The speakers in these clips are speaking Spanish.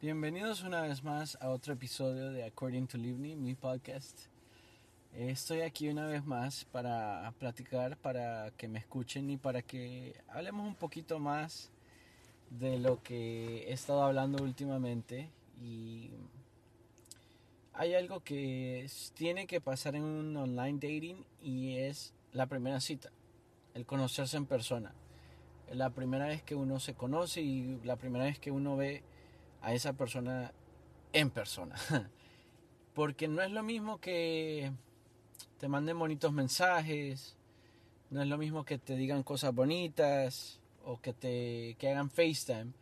Bienvenidos una vez más a otro episodio de According to Livni, mi podcast. Estoy aquí una vez más para platicar, para que me escuchen y para que hablemos un poquito más de lo que he estado hablando últimamente. Y hay algo que tiene que pasar en un online dating y es la primera cita, el conocerse en persona. La primera vez que uno se conoce y la primera vez que uno ve a esa persona en persona. Porque no es lo mismo que te manden bonitos mensajes, no es lo mismo que te digan cosas bonitas o que te que hagan FaceTime.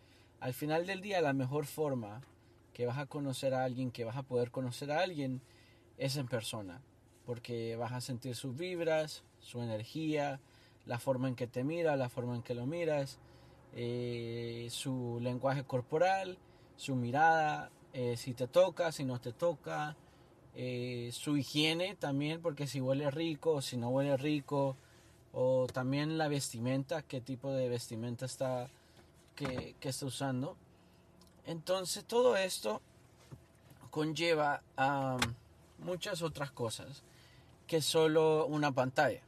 Al final del día la mejor forma que vas a conocer a alguien, que vas a poder conocer a alguien es en persona, porque vas a sentir sus vibras, su energía, la forma en que te mira, la forma en que lo miras, eh, su lenguaje corporal su mirada, eh, si te toca, si no te toca, eh, su higiene también, porque si huele rico si no huele rico, o también la vestimenta, qué tipo de vestimenta está, que, que está usando. Entonces todo esto conlleva a muchas otras cosas que solo una pantalla.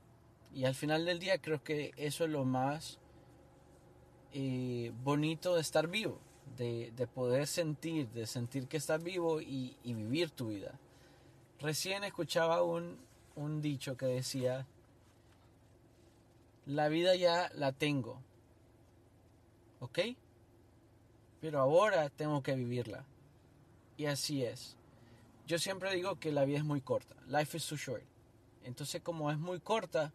Y al final del día creo que eso es lo más eh, bonito de estar vivo de, poder sentir, de sentir que estás vivo y, vivir tu vida. Recién escuchaba un, un dicho que decía, la vida ya la tengo, ¿ok? Pero ahora tengo que vivirla. Y así es. Yo siempre digo que la vida es muy corta. Life is too short. Entonces como es muy corta,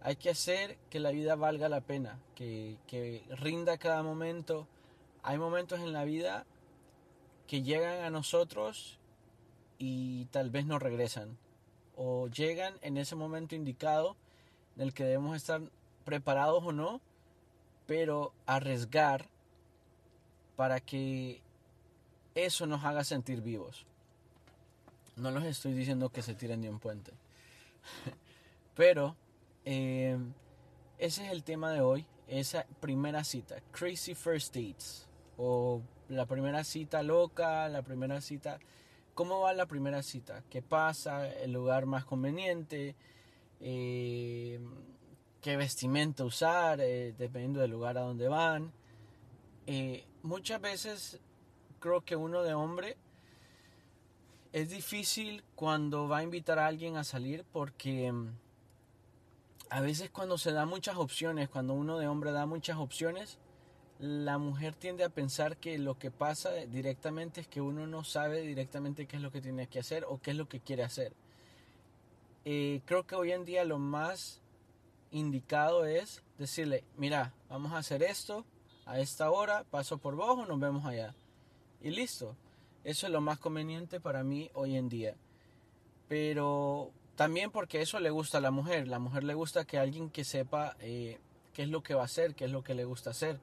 hay que hacer que la vida valga la pena, que, que rinda cada momento, hay momentos en la vida que llegan a nosotros y tal vez no regresan. O llegan en ese momento indicado en el que debemos estar preparados o no, pero arriesgar para que eso nos haga sentir vivos. No les estoy diciendo que se tiren de un puente. pero eh, ese es el tema de hoy, esa primera cita, Crazy First Dates o la primera cita loca, la primera cita... ¿Cómo va la primera cita? ¿Qué pasa? ¿El lugar más conveniente? Eh, ¿Qué vestimenta usar? Eh, dependiendo del lugar a donde van. Eh, muchas veces creo que uno de hombre es difícil cuando va a invitar a alguien a salir porque mm, a veces cuando se da muchas opciones, cuando uno de hombre da muchas opciones, la mujer tiende a pensar que lo que pasa directamente es que uno no sabe directamente qué es lo que tiene que hacer o qué es lo que quiere hacer. Eh, creo que hoy en día lo más indicado es decirle, mira, vamos a hacer esto a esta hora, paso por vos o nos vemos allá. Y listo. Eso es lo más conveniente para mí hoy en día. Pero también porque eso le gusta a la mujer. La mujer le gusta que alguien que sepa eh, qué es lo que va a hacer, qué es lo que le gusta hacer.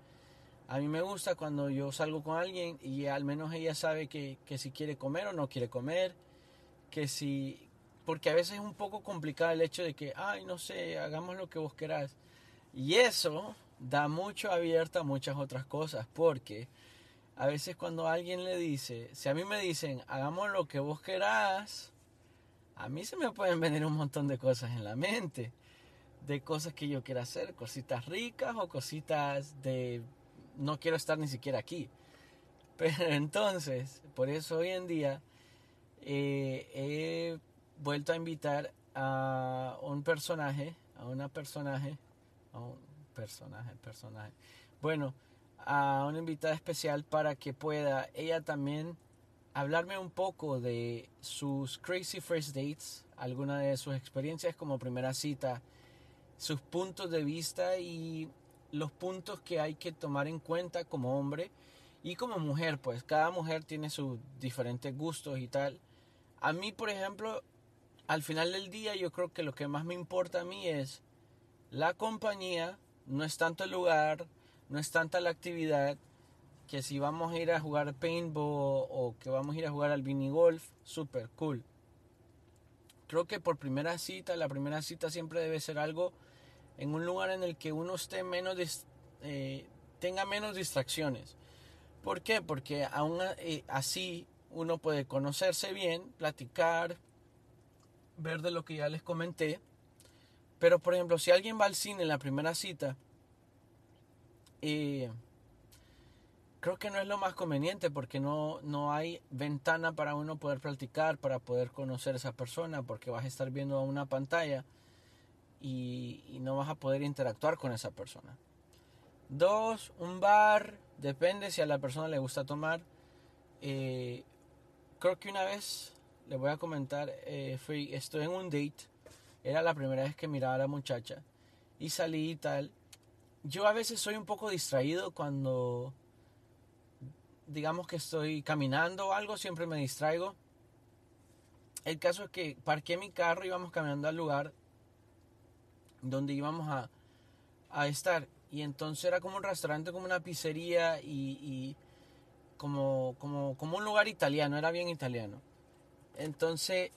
A mí me gusta cuando yo salgo con alguien y al menos ella sabe que, si quiere comer o no quiere comer, que si... Porque a veces es un poco complicado el hecho de que, ay, no sé, hagamos lo que vos querás. Y eso da mucho abierto a muchas otras cosas, porque a veces cuando alguien le dice, si a mí me dicen, hagamos lo que vos querás, a mí se me pueden venir un montón de cosas en la mente, de cosas que yo quiera hacer, cositas ricas o cositas de no quiero estar ni siquiera aquí. Pero entonces, por eso hoy en día eh, he vuelto a invitar a un personaje, a una personaje, a un personaje, personaje. Bueno, a una invitada especial para que pueda ella también hablarme un poco de sus crazy first dates, alguna de sus experiencias como primera cita, sus puntos de vista y los puntos que hay que tomar en cuenta como hombre y como mujer, pues cada mujer tiene sus diferentes gustos y tal. A mí, por ejemplo, al final del día yo creo que lo que más me importa a mí es la compañía, no es tanto el lugar, no es tanta la actividad, que si vamos a ir a jugar paintball o que vamos a ir a jugar al mini golf, super cool. Creo que por primera cita, la primera cita siempre debe ser algo en un lugar en el que uno esté menos eh, tenga menos distracciones. ¿Por qué? Porque aún eh, así uno puede conocerse bien, platicar, ver de lo que ya les comenté. Pero por ejemplo, si alguien va al cine en la primera cita, eh, creo que no es lo más conveniente porque no, no hay ventana para uno poder platicar, para poder conocer a esa persona, porque vas a estar viendo una pantalla y, no vas a poder interactuar con esa persona. Dos, un bar, depende si a la persona le gusta tomar. Eh, creo que una vez, le voy a comentar, eh, fui, estoy en un date, era la primera vez que miraba a la muchacha y salí y tal. Yo a veces soy un poco distraído cuando, digamos que estoy caminando o algo, siempre me distraigo. El caso es que parqué mi carro íbamos caminando al lugar donde íbamos a, a estar y entonces era como un restaurante, como una pizzería y, como, como, como, un lugar italiano, era bien italiano. Entonces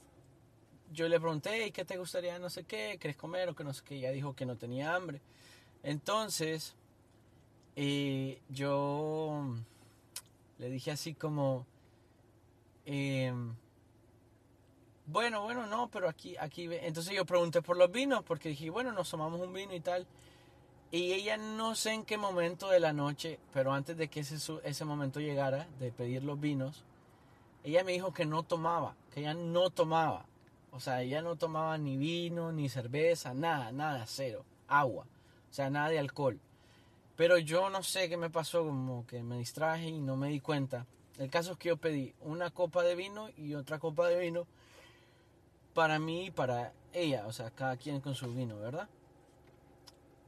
yo le pregunté, ¿qué te gustaría? No sé qué, ¿querés comer o que no sé qué? Ella dijo que no tenía hambre. Entonces eh, yo le dije así como, em, bueno, bueno, no, pero aquí, aquí, entonces yo pregunté por los vinos porque dije, bueno, nos tomamos un vino y tal. Y ella no sé en qué momento de la noche, pero antes de que ese, ese momento llegara, de pedir los vinos, ella me dijo que no tomaba, que ella no tomaba. O sea, ella no tomaba ni vino, ni cerveza, nada, nada, cero. Agua. O sea, nada de alcohol. Pero yo no sé qué me pasó, como que me distraje y no me di cuenta. El caso es que yo pedí una copa de vino y otra copa de vino para mí y para ella. O sea, cada quien con su vino, ¿verdad?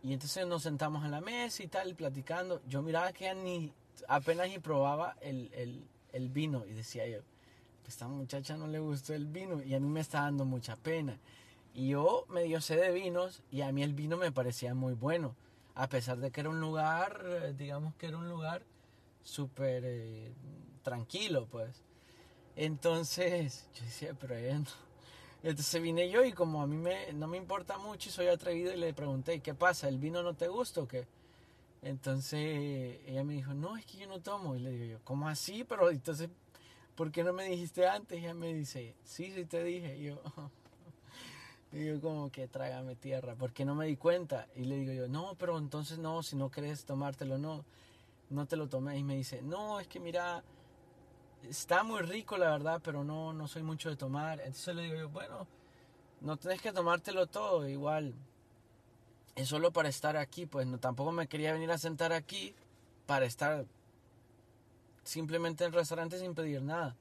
Y entonces nos sentamos a la mesa y tal, platicando. Yo miraba que ella apenas ni probaba el, el, el vino y decía yo, esta muchacha no le gustó el vino y a mí me está dando mucha pena. Y yo medio sé de vinos y a mí el vino me parecía muy bueno, a pesar de que era un lugar, eh, digamos que era un lugar súper eh, tranquilo, pues. Entonces yo decía, pero ella no, entonces vine yo y como a mí me, no me importa mucho y soy atrevido y le pregunté, ¿qué pasa? ¿El vino no te gusta o qué? Entonces ella me dijo, no, es que yo no tomo. Y le digo yo, ¿cómo así? Pero entonces, ¿por qué no me dijiste antes? Y ella me dice, sí, sí te dije. Y yo, y yo como que trágame tierra, ¿por qué no me di cuenta? Y le digo yo, no, pero entonces no, si no quieres tomártelo, no, no te lo tomé. Y me dice, no, es que mira, está muy rico la verdad, pero no, no soy mucho de tomar. Entonces le digo yo, bueno, no tenés que tomártelo todo, igual. Es solo para estar aquí, pues no, tampoco me quería venir a sentar aquí para estar simplemente en el restaurante sin pedir nada.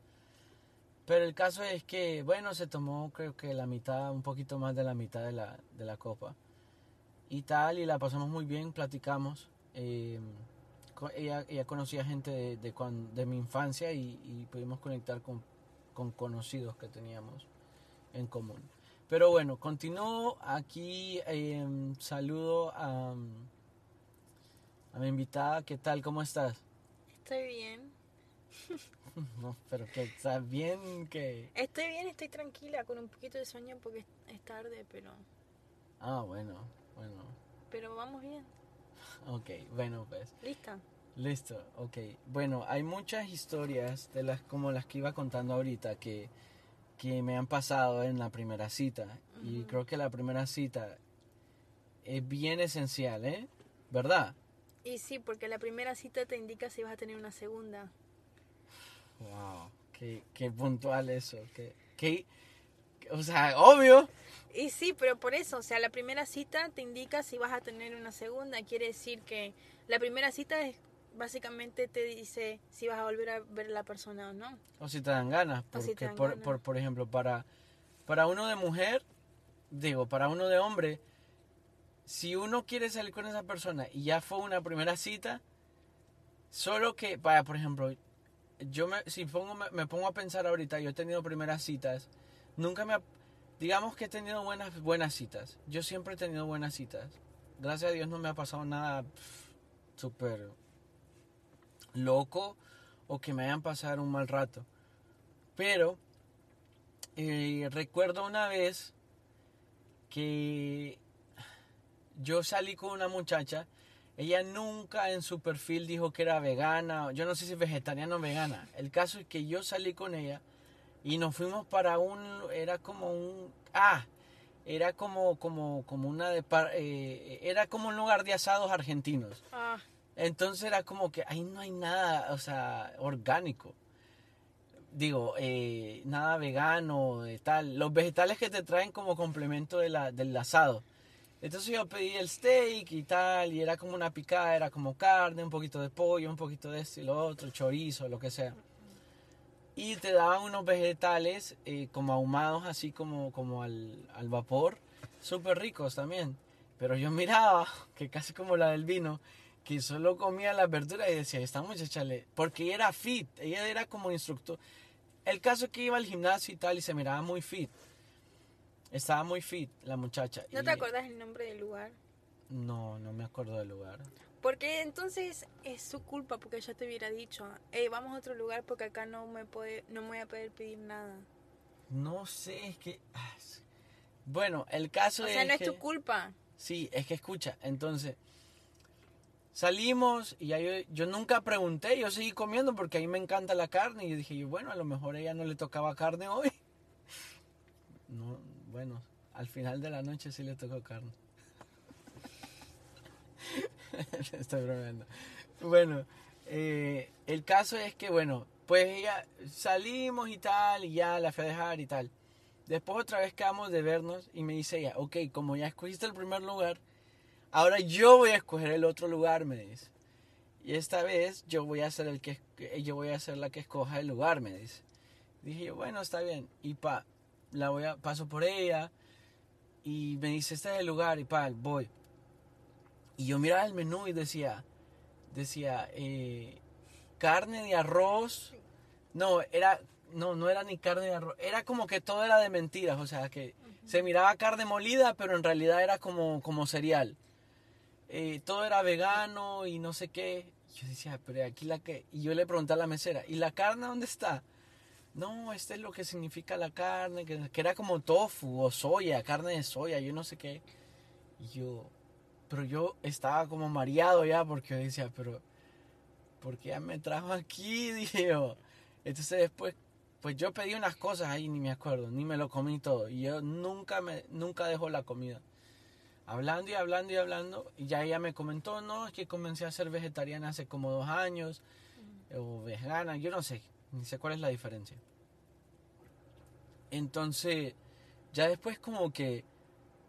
Pero el caso es que, bueno, se tomó creo que la mitad, un poquito más de la mitad de la, de la copa. Y tal, y la pasamos muy bien, platicamos. Eh, ella, ella conocía gente de, de, de mi infancia y, y, pudimos conectar con, con conocidos que teníamos en común. Pero bueno, continúo aquí. Eh, saludo a, a mi invitada. ¿Qué tal? ¿Cómo estás? Estoy bien. no, pero que estás bien que... Estoy bien, estoy tranquila, con un poquito de sueño porque es tarde, pero... Ah, bueno, bueno. Pero vamos bien. Ok, bueno pues. ¿Lista? Listo, ok. Bueno, hay muchas historias de las como las que iba contando ahorita que, que me han pasado en la primera cita. Uh -huh. Y creo que la primera cita es bien esencial, ¿eh? ¿Verdad? Y sí, porque la primera cita te indica si vas a tener una segunda. Wow, qué, qué puntual eso. Qué, qué, o sea, obvio. Y sí, pero por eso, o sea, la primera cita te indica si vas a tener una segunda. Quiere decir que la primera cita es básicamente te dice si vas a volver a ver a la persona o no. O si te dan ganas. Porque, si dan por, ganas. Por, por, ejemplo, para, para uno de mujer, digo, para uno de hombre, si uno quiere salir con esa persona y ya fue una primera cita, solo que, para, por ejemplo, yo me, si pongo, me, me pongo a pensar ahorita, yo he tenido primeras citas, nunca me ha, digamos que he tenido buenas, buenas citas. Yo siempre he tenido buenas citas. Gracias a Dios no me ha pasado nada súper loco o que me hayan pasado un mal rato. Pero eh, recuerdo una vez que yo salí con una muchacha. Ella nunca en su perfil dijo que era vegana, yo no sé si vegetariana o vegana. El caso es que yo salí con ella y nos fuimos para un, era como un, ah, era como, como, como una de, par- eh, era como un lugar de asados argentinos. Ah, Entonces era como que ahí no hay nada, o sea, orgánico. Digo, eh, nada vegano, de tal. Los vegetales que te traen como complemento de la, del asado. Entonces yo pedí el steak y tal, y era como una picada, era como carne, un poquito de pollo, un poquito de esto y lo otro, chorizo, lo que sea. Y te daban unos vegetales eh, como ahumados, así como, como al, al vapor, súper ricos también. Pero yo miraba, que casi como la del vino, que solo comía las verduras y decía, esta muchacha le... Porque ella era fit, ella era como instructor. El caso es que iba al gimnasio y tal y se miraba muy fit. Estaba muy fit la muchacha. ¿no y- te acuerdas el nombre del lugar? No, no me acuerdo del lugar. Porque entonces es su culpa porque yo te hubiera dicho, hey, vamos a otro lugar porque acá no me puede, no me voy a poder pedir nada. No sé, es que... ah. Bueno, el caso O es sea, no es que- tu culpa. Sí, es que escucha, entonces salimos y ya yo, yo nunca pregunté, yo seguí comiendo porque a mí me encanta la carne y yo dije, yo, bueno, a lo mejor a ella no le tocaba carne hoy. No, bueno, al final de la noche sí le tocó carne. Estoy bromeando. Bueno, eh, el caso es que, bueno, pues ella salimos y tal, y ya la fui a dejar y tal. Después otra vez quedamos de vernos y me dice ella, ok, como ya escogiste el primer lugar, ahora yo voy a escoger el otro lugar, me dice. Y esta vez yo voy a ser el que yo voy a ser la que escoja el lugar, me dice. Dije yo, bueno, está bien. Y pa, la voy paso por ella y me dice, este es el lugar y pa, voy. Y yo miraba el menú y decía, decía, eh, carne de arroz. No, era, no, no era ni carne de arroz. Era como que todo era de mentiras. O sea, que se miraba carne molida, pero en realidad era como, como cereal. Eh, todo era vegano y no sé qué. Yo decía, pero aquí la que... Y yo le pregunté a la mesera, ¿y la carne dónde está? No, este es lo que significa la carne, que, que era como tofu o soya, carne de soya, yo no sé qué. Y yo, pero yo estaba como mareado ya porque yo decía, pero, ¿por qué ya me trajo aquí? Dije yo. Entonces después, pues yo pedí unas cosas ahí, ni me acuerdo, ni me lo comí todo. Y yo nunca, me, nunca dejo la comida. Hablando y hablando y hablando, y ya ella me comentó, no, es que comencé a ser vegetariana hace como dos años, o vegana, yo no sé, ni sé cuál es la diferencia. Entonces, ya después como que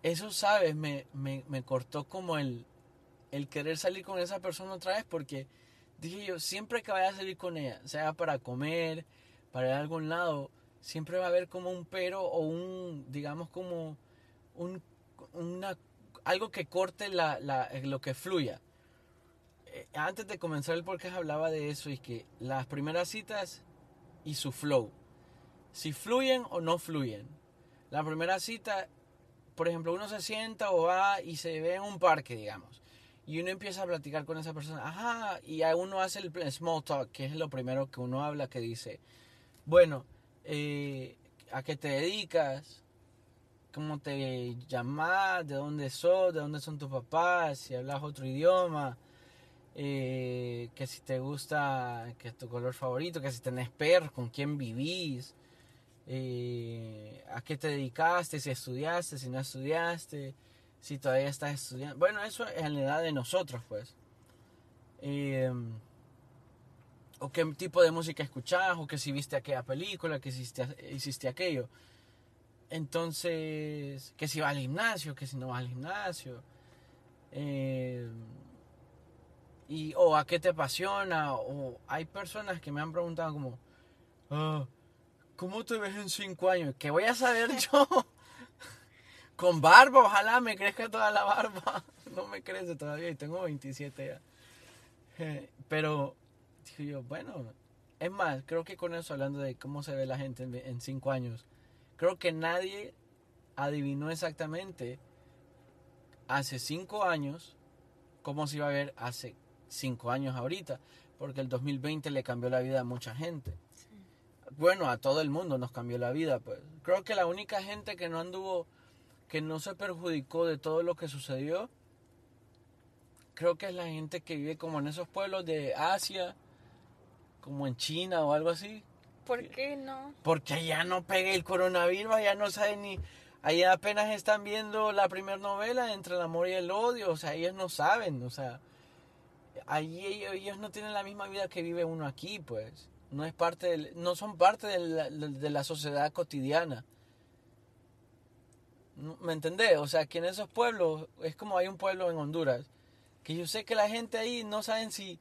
eso, ¿sabes? Me, me, me cortó como el, el querer salir con esa persona otra vez porque dije yo, siempre que vaya a salir con ella, sea para comer, para ir a algún lado, siempre va a haber como un pero o un, digamos como un, una, algo que corte la, la, lo que fluya. Eh, antes de comenzar el podcast hablaba de eso y que las primeras citas y su flow, si fluyen o no fluyen. La primera cita, por ejemplo, uno se sienta o va y se ve en un parque, digamos, y uno empieza a platicar con esa persona, ajá, y uno hace el small talk, que es lo primero que uno habla, que dice, bueno, eh, ¿a qué te dedicas? ¿Cómo te llamas? ¿De dónde sos? ¿De dónde son tus papás? Si hablas otro idioma. Eh, que si te gusta, que es tu color favorito, que si tenés perros, con quién vivís, eh, a qué te dedicaste, si estudiaste, si no estudiaste, si todavía estás estudiando. Bueno, eso es en la edad de nosotros, pues. Eh, o qué tipo de música escuchás, o que si viste aquella película, que hiciste, hiciste aquello. Entonces, que si vas al gimnasio, que si no vas al gimnasio. Eh, y, o a qué te apasiona. O hay personas que me han preguntado como, "Ah, ¿cómo te ves en cinco años? ¿Qué voy a saber yo? Con barba, ojalá me crezca toda la barba. No me crece todavía y tengo 27 ya. Pero, digo yo, bueno, es más, creo que con eso hablando de cómo se ve la gente en, en cinco años, creo que nadie adivinó exactamente hace cinco años cómo se iba a ver hace cinco años ahorita, porque el 2020 le cambió la vida a mucha gente. Bueno, a todo el mundo nos cambió la vida, pues. Creo que la única gente que no anduvo, que no se perjudicó de todo lo que sucedió, creo que es la gente que vive como en esos pueblos de Asia, como en China o algo así. ¿Por qué no? Porque allá no pega el coronavirus, allá no saben ni... Allá apenas están viendo la primera novela entre el amor y el odio, o sea, ellos no saben, o sea, allí ellos, ellos no tienen la misma vida que vive uno aquí, pues. No es parte del- no son parte de la, de la sociedad cotidiana. ¿Me entendés? O sea, que en esos pueblos, es como hay un pueblo en Honduras, que yo sé que la gente ahí no saben si,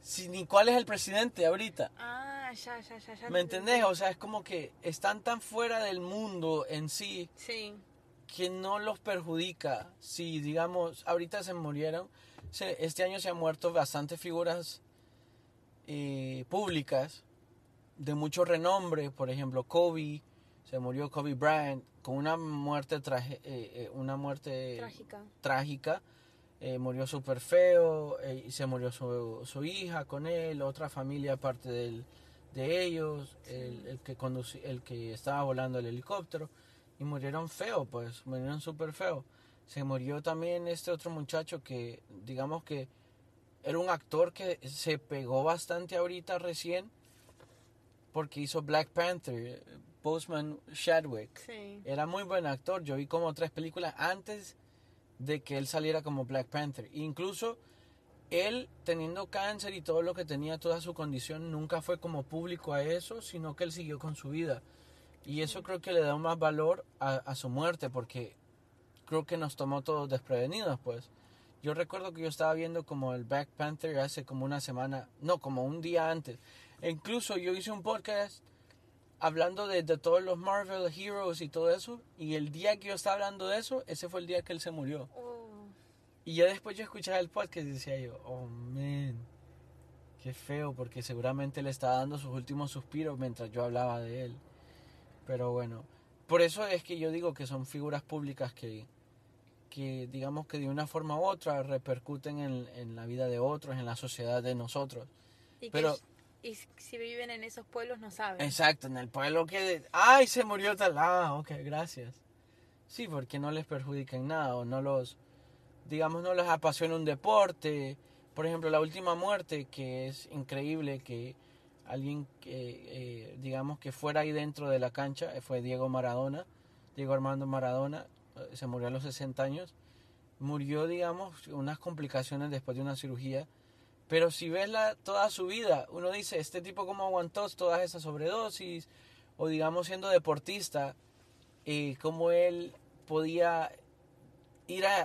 si ni cuál es el presidente ahorita. Ah, ya, ya, ya, ya. ¿Me entendés? O sea, es como que están tan fuera del mundo en sí Sí. que no los perjudica. Si, digamos, ahorita se murieron, este año se han muerto bastantes figuras eh, públicas de mucho renombre. Por ejemplo, Kobe, se murió Kobe Bryant con una muerte, traje- eh, eh, una muerte Trágica. trágica. Eh, murió súper feo, eh, y se murió su, su hija con él, otra familia aparte del, de ellos, el, el que conduci- el que estaba volando el helicóptero, y murieron feo, pues, murieron súper feo. Se murió también este otro muchacho que, digamos que era un actor que se pegó bastante ahorita recién, porque hizo Black Panther, Postman Chadwick. Sí. Era muy buen actor. Yo vi como tres películas antes de que él saliera como Black Panther. Incluso él teniendo cáncer y todo lo que tenía, toda su condición, nunca fue como público a eso, sino que él siguió con su vida. Y eso creo que le da más valor a, a su muerte, porque creo que nos tomó todos desprevenidos, pues. Yo recuerdo que yo estaba viendo como el Black Panther hace como una semana, no, como un día antes. E incluso yo hice un podcast hablando de, de todos los Marvel Heroes y todo eso. Y el día que yo estaba hablando de eso, ese fue el día que él se murió. Oh, Y ya después yo escuchaba el podcast y decía yo, oh man, qué feo, porque seguramente le estaba dando sus últimos suspiros mientras yo hablaba de él. Pero bueno, por eso es que yo digo que son figuras públicas que, que digamos que de una forma u otra repercuten en, en la vida de otros, en la sociedad de nosotros. y, Pero- y si viven en esos pueblos no saben. Exacto, en el pueblo que... ¡Ay, se murió tal! Ah, ok, gracias. Sí, porque no les perjudica en nada o no los... Digamos, no les apasiona un deporte. Por ejemplo, la última muerte, que es increíble que alguien que, eh, digamos, que fuera ahí dentro de la cancha, eh, fue Diego Maradona, Diego Armando Maradona, eh, se murió a los 60 años. Murió, digamos, unas complicaciones después de una cirugía. Pero si ves la, toda su vida, uno dice, este tipo cómo aguantó todas esas sobredosis, o digamos siendo deportista, eh, cómo él podía ir a,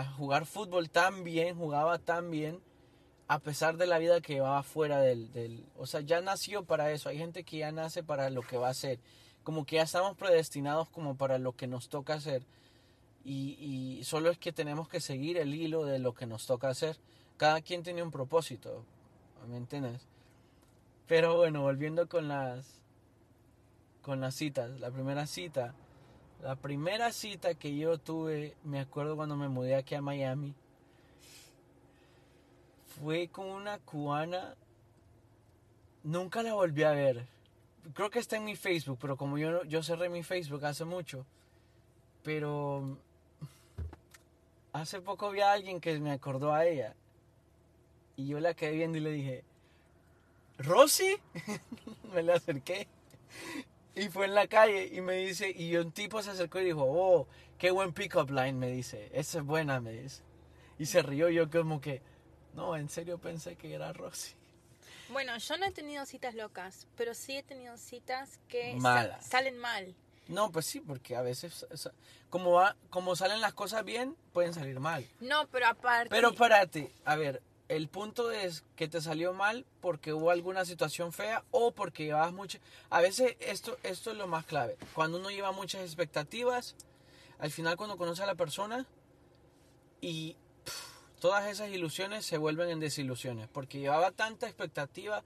a- jugar fútbol tan bien, jugaba tan bien, a pesar de la vida que llevaba fuera del, del... O sea, ya nació para eso, hay gente que ya nace para lo que va a hacer, como que ya estamos predestinados como para lo que nos toca hacer, y, y solo es que tenemos que seguir el hilo de lo que nos toca hacer cada quien tiene un propósito, ¿me entiendes? Pero bueno, volviendo con las con las citas, la primera cita, la primera cita que yo tuve, me acuerdo cuando me mudé aquí a Miami, fue con una cubana, nunca la volví a ver. Creo que está en mi Facebook, pero como yo yo cerré mi Facebook hace mucho, pero hace poco vi a alguien que me acordó a ella y yo la quedé viendo y le dije, ¿Rosy? me le acerqué. Y fue en la calle y me dice, y un tipo se acercó y dijo, oh, qué buen pick-up line, me dice. Esa es buena, me dice. Y se rió yo como que, no, en serio pensé que era Rosy. Bueno, yo no he tenido citas locas, pero sí he tenido citas que sa- Malas. salen mal. No, pues sí, porque a veces, como, va, como salen las cosas bien, pueden salir mal. No, pero aparte. Pero párate, a ver, el punto es que te salió mal porque hubo alguna situación fea o porque llevabas mucho... A veces esto, esto es lo más clave. Cuando uno lleva muchas expectativas, al final cuando conoce a la persona y todas esas ilusiones se vuelven en desilusiones porque llevaba tanta expectativa,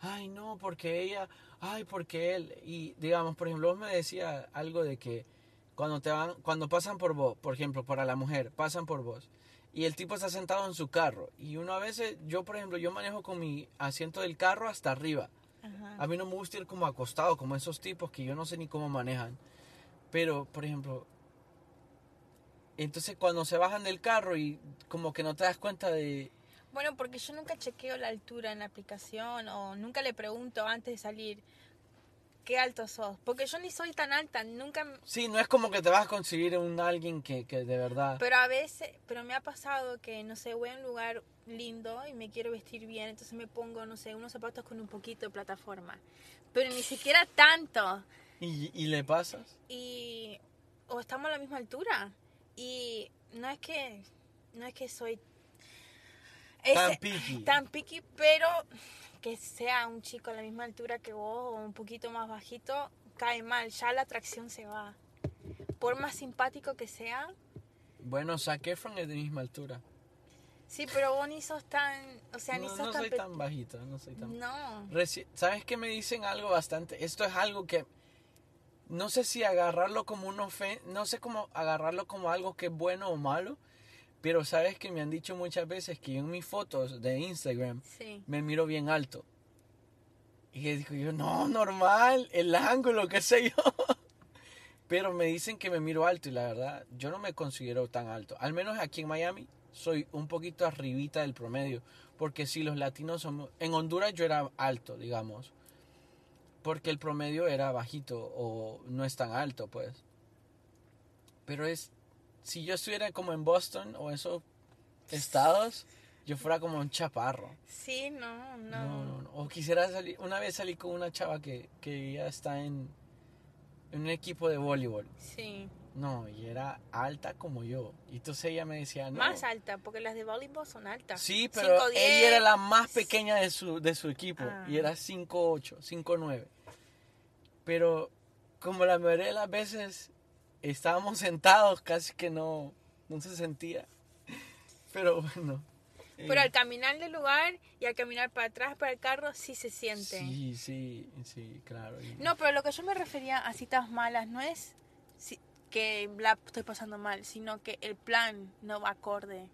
ay no, porque ella, ay porque él y digamos, por ejemplo, vos me decía algo de que cuando te van cuando pasan por vos, por ejemplo, para la mujer, pasan por vos y el tipo está sentado en su carro y uno a veces yo, por ejemplo, yo manejo con mi asiento del carro hasta arriba. Ajá. A mí no me gusta ir como acostado, como esos tipos que yo no sé ni cómo manejan. Pero, por ejemplo, Entonces cuando se bajan del carro y como que no te das cuenta de... Bueno, porque yo nunca chequeo la altura en la aplicación o nunca le pregunto antes de salir qué alto sos. Porque yo ni soy tan alta, nunca... Sí, no es como que te vas a conseguir un alguien que, que de verdad... Pero a veces, pero me ha pasado que, no sé, voy a un lugar lindo y me quiero vestir bien, entonces me pongo, no sé, unos zapatos con un poquito de plataforma. Pero ni siquiera tanto. ¿Y, y le pasas? y o estamos a la misma altura y no es que no es que soy Tan ese- picky. tan picky pero que sea un chico a la misma altura que vos o un poquito más bajito cae mal ya la atracción se va por más simpático que sea Bueno, Zac Efron es de misma altura. sí pero vos ni sos tan o sea ni no sos no tan soy tan bajito, no soy tan... no Reci- ¿Sabes qué me dicen algo bastante? Esto es algo que no sé si agarrarlo como un ofen no sé cómo agarrarlo como algo que es bueno o malo, pero sabes que me han dicho muchas veces que en mis fotos de Instagram sí me miro bien alto. Y yo digo yo, no, normal, el ángulo, qué sé yo. Pero me dicen que me miro alto y la verdad, yo no me considero tan alto. Al menos aquí en Miami soy un poquito arribita del promedio. Porque si los latinos somos... En Honduras yo era alto, digamos. Porque el promedio era bajito o no es tan alto, pues. Pero es... Si yo estuviera como en Boston o esos estados, yo fuera como un chaparro. sí no no, No, no, no. O quisiera salir. Una vez salí con una chava que, que ya está en, en un equipo de voleibol. sí No, y era alta como yo. Y entonces ella me decía, no. más alta porque las de voleibol son altas Sí, pero 5'10". ella era la más pequeña de su, de su equipo. Ah. Y era 5'8, 5'9. Pero como la mayoría de las veces estábamos sentados, casi que no, no se sentía. Pero bueno. Pero eh, al caminar del lugar y al caminar para atrás para el carro sí se siente. Sí, sí, sí, claro. y- No, pero lo que yo me refería a citas malas no es que la estoy pasando mal, sino que el plan no va acorde.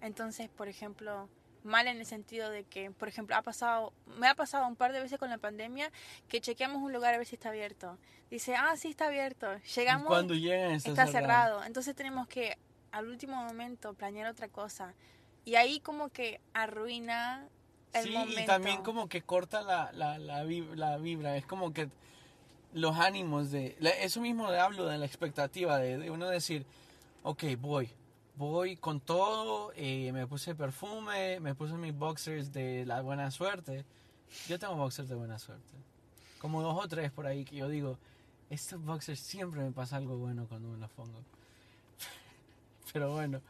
Entonces, por ejemplo, mal en el sentido de que, por ejemplo, ha pasado, me ha pasado un par de veces con la pandemia que chequeamos un lugar a ver si está abierto. Dice, ah, sí está abierto. Llegamos, Cuando llegan está, está cerrado. cerrado. Entonces tenemos que al último momento planear otra cosa. Y ahí como que arruina el sí, momento. y también como que corta la, la, la, vib- la vibra. Es como que los ánimos de... Eso mismo le hablo de la expectativa, de, de uno decir, ok, voy. Voy con todo, eh, me puse perfume, me puse mis boxers de la buena suerte. Yo tengo boxers de buena suerte. Como dos o tres por ahí que yo digo, estos boxers siempre me pasa algo bueno cuando me los pongo. Pero bueno,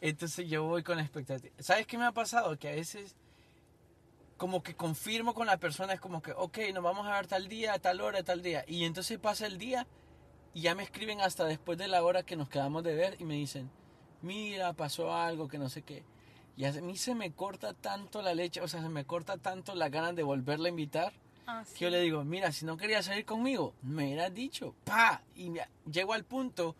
entonces yo voy con expectativa. ¿Sabes qué me ha pasado? Que a veces como que confirmo con la persona, es como que, ok, nos vamos a ver tal día, tal hora, tal día. Y entonces pasa el día y ya me escriben hasta después de la hora que nos quedamos de ver y me dicen, mira, pasó algo, que no sé qué. Y a mí se me corta tanto la leche, o sea, se me corta tanto la ganas de volverla a invitar, Ah, que yo le digo, mira, si no querías salir conmigo, me hubieras dicho, pa. Y me- llego al punto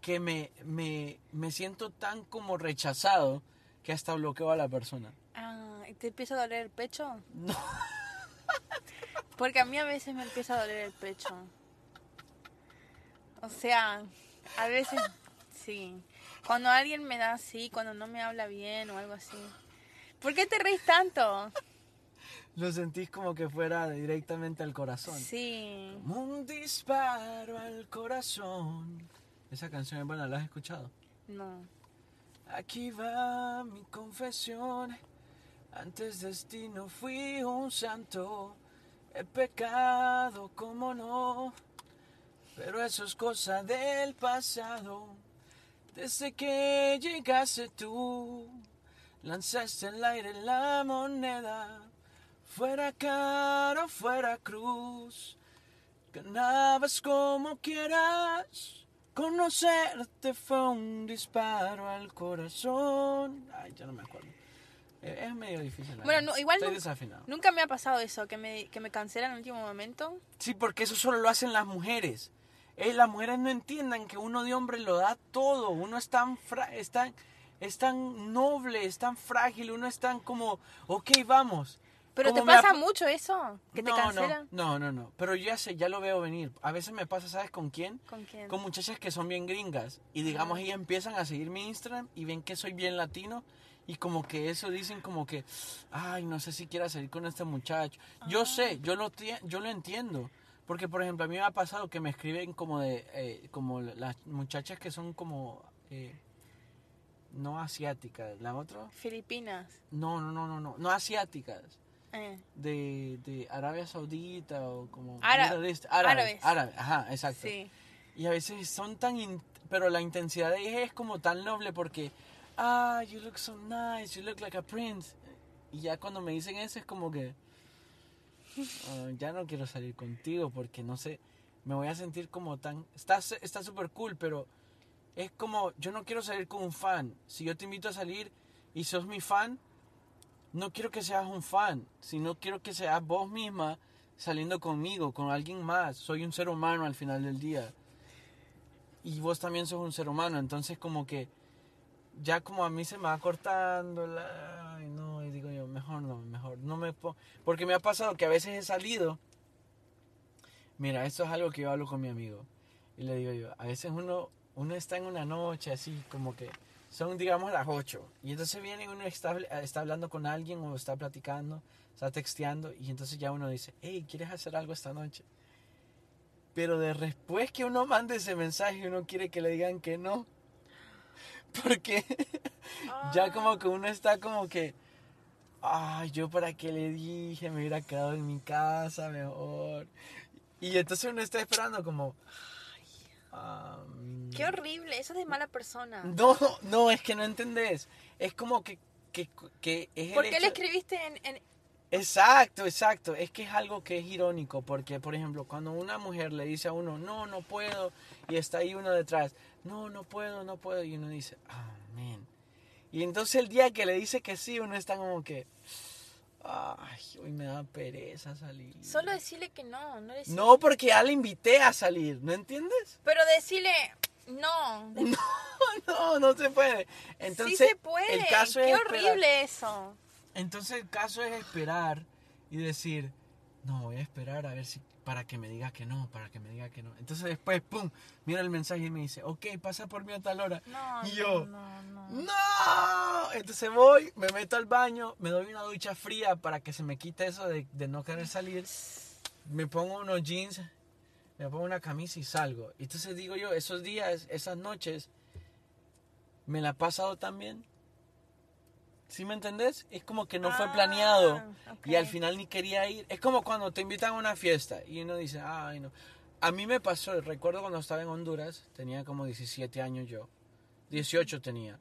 que me, me, me siento tan como rechazado que hasta bloqueo a la persona. Ah, ¿y ¿te empieza a doler el pecho? No. Porque a mí a veces me empieza a doler el pecho. O sea, a veces sí. Cuando alguien me da así, cuando no me habla bien o algo así. ¿Por qué te reís tanto? Lo sentís como que fuera directamente al corazón. Sí. Como un disparo al corazón. Esa canción es buena, ¿la has escuchado? No. Aquí va mi confesión. Antes destino fui un santo. He pecado, como no. Pero eso es cosa del pasado. Desde que llegaste tú, lanzaste al aire la moneda. Fuera caro, fuera cruz. Ganabas como quieras. Conocerte fue un disparo al corazón. Ay, ya no me acuerdo. Eh, Es medio difícil. Bueno, no, igual Estoy no- desafinado. Nunca me ha pasado eso, que me, que me cancelan en el último momento. Sí, porque eso solo lo hacen las mujeres. Eh, las mujeres no entiendan que uno de hombre lo da todo. Uno es tan, fra- es tan, es tan noble, es tan frágil. Uno es tan como, ok, vamos. Pero te pasa pa- mucho eso, que te cancelan. No, no, no, no. Pero yo ya sé, ya lo veo venir. A veces me pasa, ¿sabes con quién? ¿Con quién? Con muchachas que son bien gringas. Y digamos, ellas empiezan a seguir mi Instagram y ven que soy bien latino. Y como que eso dicen como que, ay, no sé si quiera salir con este muchacho. Yo sé, yo lo, yo lo entiendo. Porque, por ejemplo, a mí me ha pasado que me escriben como de, eh, como las muchachas que son como, eh, no asiáticas. ¿La otra? Filipinas. No, no, no, no, no, no asiáticas. Eh. De, de Arabia Saudita o como... Ára- Middle East. Árabes, árabes. árabes, ajá, exacto. Sí. Y a veces son tan... in- Pero la intensidad de ella es como tan noble porque... Ah, you look so nice, you look like a prince. Y ya cuando me dicen eso es como que... "Ah, ya no quiero salir contigo porque no sé... Me voy a sentir como tan... Está está súper cool, pero... Es como... Yo no quiero salir con un fan. Si yo te invito a salir y sos mi fan... No quiero que seas un fan, sino quiero que seas vos misma saliendo conmigo, con alguien más. Soy un ser humano al final del día y vos también sos un ser humano, entonces como que ya como a mí se me va cortando la... Ay, no, y digo yo, mejor no, mejor no me po- porque me ha pasado que a veces he salido Mira, esto es algo que yo hablo con mi amigo y le digo yo, a veces uno uno está en una noche así como que son digamos las 8 y entonces viene uno está, está hablando con alguien o está platicando, está texteando y entonces ya uno dice, hey, ¿quieres hacer algo esta noche? Pero de después que uno mande ese mensaje, uno quiere que le digan que no. Porque ya como que uno está como que, ay, yo para qué le dije, me hubiera quedado en mi casa mejor. Y entonces uno está esperando como, ay, um, Qué horrible, eso es de mala persona. no, no, es que no entendés. Es como que, que, que es el ¿Por qué le escribiste en, en- Exacto, exacto. Es que es algo que es irónico, porque, por ejemplo, cuando una mujer le dice a uno, no, no puedo, y está ahí uno detrás, no, no puedo, no puedo, y uno dice, amén. Y entonces el día que le dice que sí, uno está como que, ay, hoy me da pereza salir. Solo decirle que no, no decirle... No, porque ya le invité a salir, ¿no entiendes? Pero decirle no. No, no, no se puede. Entonces, sí se puede. el caso Qué es esperar. horrible eso. Entonces el caso es esperar y decir, no, voy a esperar a ver si para que me diga que no, para que me diga que no. Entonces después, pum, mira el mensaje y me dice, ok, pasa por mí a tal hora. No, y yo, no, no. no. Entonces voy, me meto al baño, me doy una ducha fría para que se me quite eso de, de no querer salir. Me pongo unos jeans, me pongo una camisa y salgo. Entonces digo yo, esos días, esas noches, me la he pasado también. ¿Sí me entendés? Es como que no fue Ah, planeado y al final ni quería ir. Es como cuando te invitan a una fiesta y uno dice, ay no. A mí me pasó, recuerdo cuando estaba en Honduras, tenía como 17 años yo, 18 tenía.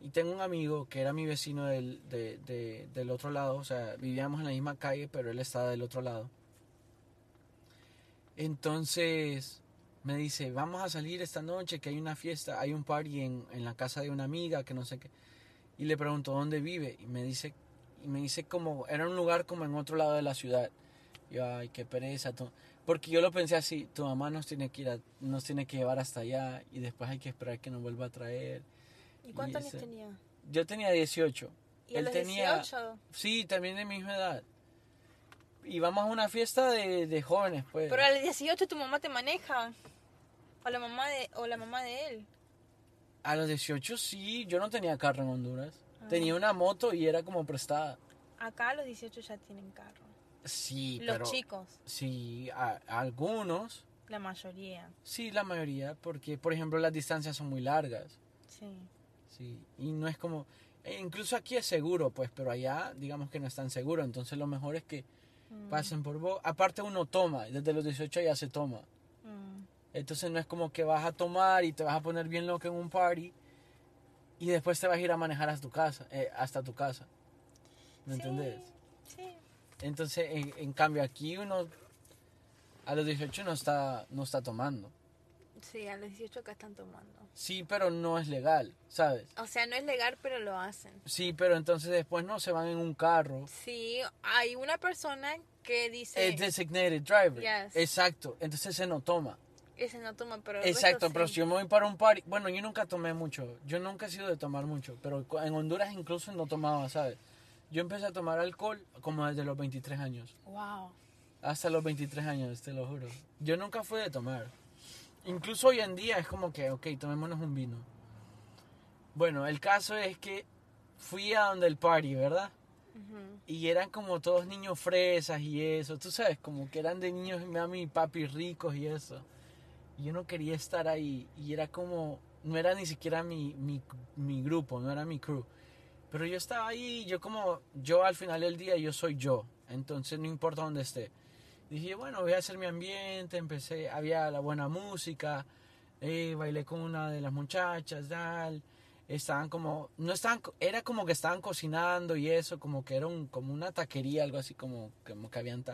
Y tengo un amigo que era mi vecino del, de- de- del otro lado, o sea, vivíamos en la misma calle, pero él estaba del otro lado. Entonces me dice, vamos a salir esta noche, que hay una fiesta, hay un party en, en la casa de una amiga, que no sé qué. Y le pregunto dónde vive y me dice, y me dice como, era un lugar como en otro lado de la ciudad. Y yo, ay, qué pereza. tu-". Porque yo lo pensé así, tu mamá nos tiene que ir a- nos tiene que llevar hasta allá y después hay que esperar que nos vuelva a traer. ¿Y cuántos años tenía? Yo tenía 18. ¿Y Él tenía- 18? Sí, también de mi misma edad. Y vamos a una fiesta de, de jóvenes, pues. Pero a los 18 tu mamá te maneja. O la mamá de, o la mamá de él. A los 18 sí, yo no tenía carro en Honduras. Ah. Tenía una moto y era como prestada. Acá a los 18 ya tienen carro. Sí, Los pero... chicos, Sí, a- algunos. la mayoría. Sí, la mayoría, porque por ejemplo las distancias son muy largas. Sí. Sí, y no es como... e incluso aquí es seguro, pues, pero allá digamos que no es tan seguro. Entonces lo mejor es que Mm, pasen por vos. Aparte uno toma, desde los 18 ya se toma. mm. Entonces no es como que vas a tomar y te vas a poner bien loco en un party y después te vas a ir a manejar hasta tu casa, eh, hasta tu casa. ¿Me Sí, entendés? Sí. Entonces, en, en cambio aquí uno a los 18 no está, no está tomando. Sí, a los 18 acá están tomando. Sí, pero no es legal, ¿sabes? O sea, no es legal, pero lo hacen. Sí, pero entonces después no se van en un carro. Sí, hay una persona que dice... Es designated driver. Yes. Exacto. Entonces se no toma. Ese no toma, pero... Exacto, pero sí. si yo me voy para un party, bueno, yo nunca tomé mucho, yo nunca he sido de tomar mucho, pero en Honduras incluso no tomaba, ¿sabes? Yo empecé a tomar alcohol como desde los 23 años. Wow. Hasta los 23 años, te lo juro. Yo nunca fui de tomar. Incluso hoy en día es como que, ok, tomémonos un vino. Bueno, el caso es que fui a donde el party, ¿verdad? Y eran como todos niños fresas y eso, tú sabes, como que eran de niños mami y papi ricos y eso. Y yo no quería estar ahí y era como, no era ni siquiera mi, mi, mi grupo, no era mi crew. Pero yo estaba ahí yo como, yo al final del día yo soy yo, entonces no importa dónde esté. Dije, bueno, voy a hacer mi ambiente, empecé, había la buena música, eh, bailé con una de las muchachas, tal estaban como no estaban era como que estaban cocinando y eso como que era un, como una taquería algo así como como que habían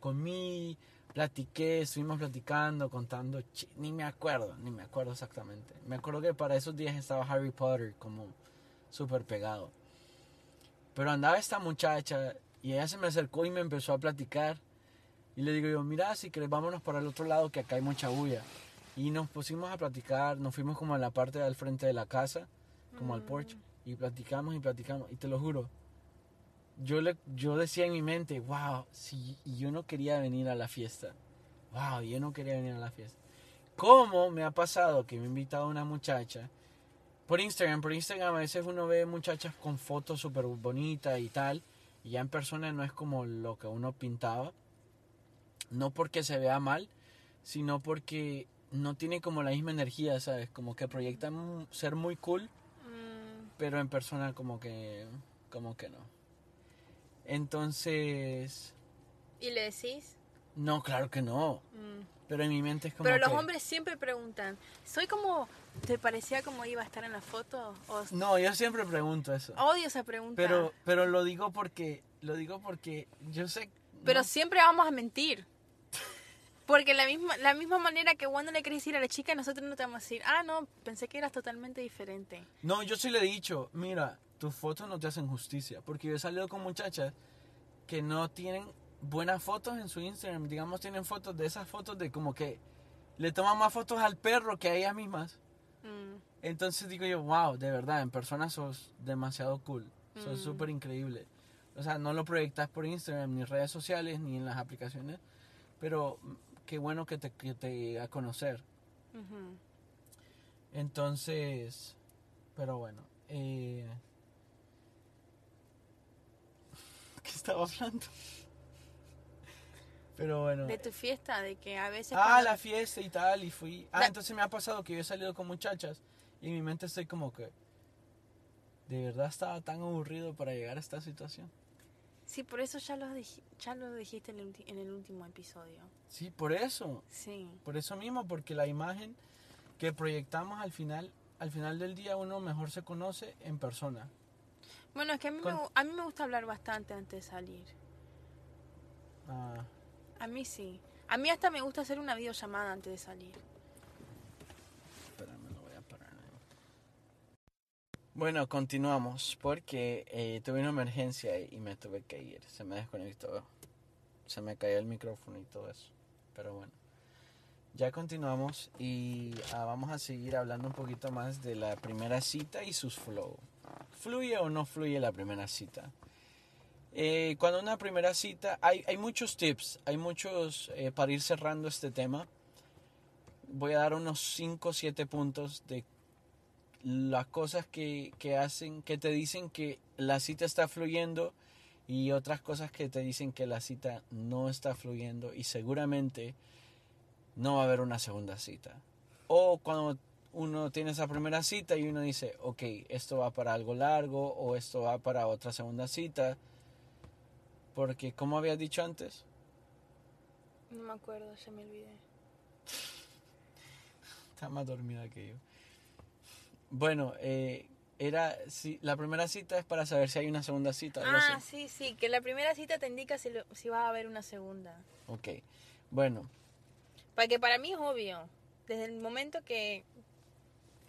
comí platiqué estuvimos platicando contando ni me acuerdo ni me acuerdo exactamente. Me acuerdo que para esos días estaba Harry Potter como súper pegado. Pero andaba esta muchacha y ella se me acercó y me empezó a platicar. Y le digo yo mira si querés vámonos para el otro lado que acá hay mucha bulla y nos pusimos a platicar nos fuimos como a la parte del frente de la casa como al porche, y platicamos y platicamos, y te lo juro, yo, le, yo decía en mi mente, wow, si yo no quería venir a la fiesta, wow, yo no quería venir a la fiesta. ¿Cómo me ha pasado que me ha invitado una muchacha por Instagram? Por Instagram a veces uno ve muchachas con fotos súper bonitas y tal, y ya en persona no es como lo que uno pintaba. No porque se vea mal, sino porque no tiene como la misma energía, ¿sabes? Como que proyectan ser muy cool, pero en persona como que como que no. Entonces, ¿y le decís? No, claro que no. Mm. Pero en mi mente es como Pero los hombres siempre preguntan, ¿soy como te parecía como iba a estar en la foto? No, yo siempre pregunto eso. Odio esa pregunta. Pero pero lo digo porque lo digo porque yo sé Pero siempre vamos a mentir. Porque la misma, la misma manera que cuando le querés decir a la chica, nosotros no te vamos a decir, ah, no, pensé que eras totalmente diferente. No, yo sí le he dicho, mira, tus fotos no te hacen justicia. Porque yo he salido con muchachas que no tienen buenas fotos en su Instagram. Digamos, tienen fotos de esas fotos de como que le toman más fotos al perro que a ellas mismas. Mm. Entonces digo yo, wow, de verdad, en persona sos demasiado cool. Sos mm. súper increíble. O sea, no lo proyectas por Instagram, ni redes sociales, ni en las aplicaciones. Pero qué bueno que te, que te a conocer. Entonces, pero bueno. Eh, ¿Qué estaba hablando? Pero bueno. De tu fiesta, de que a veces... Ah, la fiesta y tal, y fui... Ah, entonces me ha pasado que yo he salido con muchachas y en mi mente estoy como que... De verdad estaba tan aburrido para llegar a esta situación. Sí, por eso ya lo, ya lo dijiste en el, en el último episodio. Sí, por eso. Sí. Por eso mismo, porque la imagen que proyectamos al final, al final del día uno mejor se conoce en persona. Bueno, es que a mí, me, a mí me gusta hablar bastante antes de salir. Ah. A mí sí. A mí hasta me gusta hacer una videollamada antes de salir. Bueno, continuamos porque eh, tuve una emergencia y me tuve que ir. Se me desconectó, se me cayó el micrófono y todo eso. Pero bueno, ya continuamos y ah, vamos a seguir hablando un poquito más de la primera cita y sus flow. ¿Fluye o no fluye la primera cita? Eh, cuando una primera cita, hay, muchos tips, hay muchos eh, para ir cerrando este tema. Voy a dar unos 5 o 7 puntos de las cosas que, hacen, que te dicen que la cita está fluyendo y otras cosas que te dicen que la cita no está fluyendo y seguramente no va a haber una segunda cita. O cuando uno tiene esa primera cita y uno dice, ok, esto va para algo largo o esto va para otra segunda cita. Porque, como había dicho antes? No me acuerdo, se me olvidé. Está más dormida que yo. Bueno, eh, era si la primera cita es para saber si hay una segunda cita. Ah, sí, sí, que la primera cita te indica si, si va a haber una segunda. Ok, bueno. Porque para mí es obvio. Desde el momento que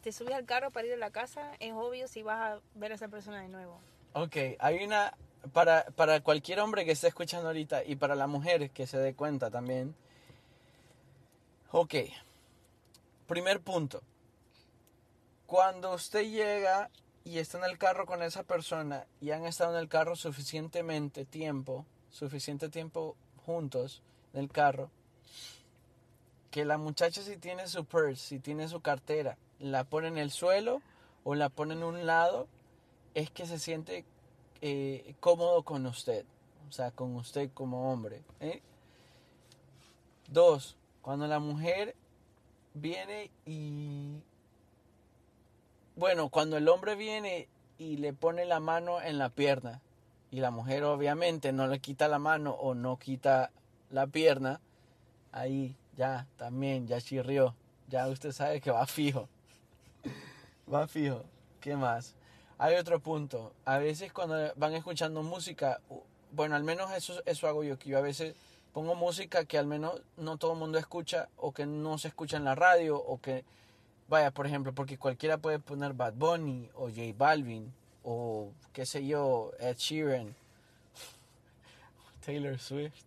te subes al carro para ir a la casa, es obvio si vas a ver a esa persona de nuevo. Ok, hay una, para, para cualquier hombre que esté escuchando ahorita y para la mujer que se dé cuenta también. Ok, primer punto cuando usted llega y está en el carro con esa persona y han estado en el carro suficientemente tiempo, suficiente tiempo juntos en el carro, que la muchacha si tiene su purse, si tiene su cartera, la pone en el suelo o la pone en un lado, es que se siente eh, cómodo con usted, o sea, con usted como hombre. ¿eh? Dos, cuando la mujer viene y... Bueno, cuando el hombre viene y le pone la mano en la pierna y la mujer obviamente no le quita la mano o no quita la pierna, ahí ya también, ya chirrió, ya usted sabe que va fijo. Va fijo. ¿Qué más? Hay otro punto. A veces cuando van escuchando música, bueno, al menos eso, eso hago yo, que yo a veces pongo música que al menos no todo el mundo escucha o que no se escucha en la radio o que, vaya, por ejemplo, porque cualquiera puede poner Bad Bunny o J Balvin o qué sé yo, Ed Sheeran, Taylor Swift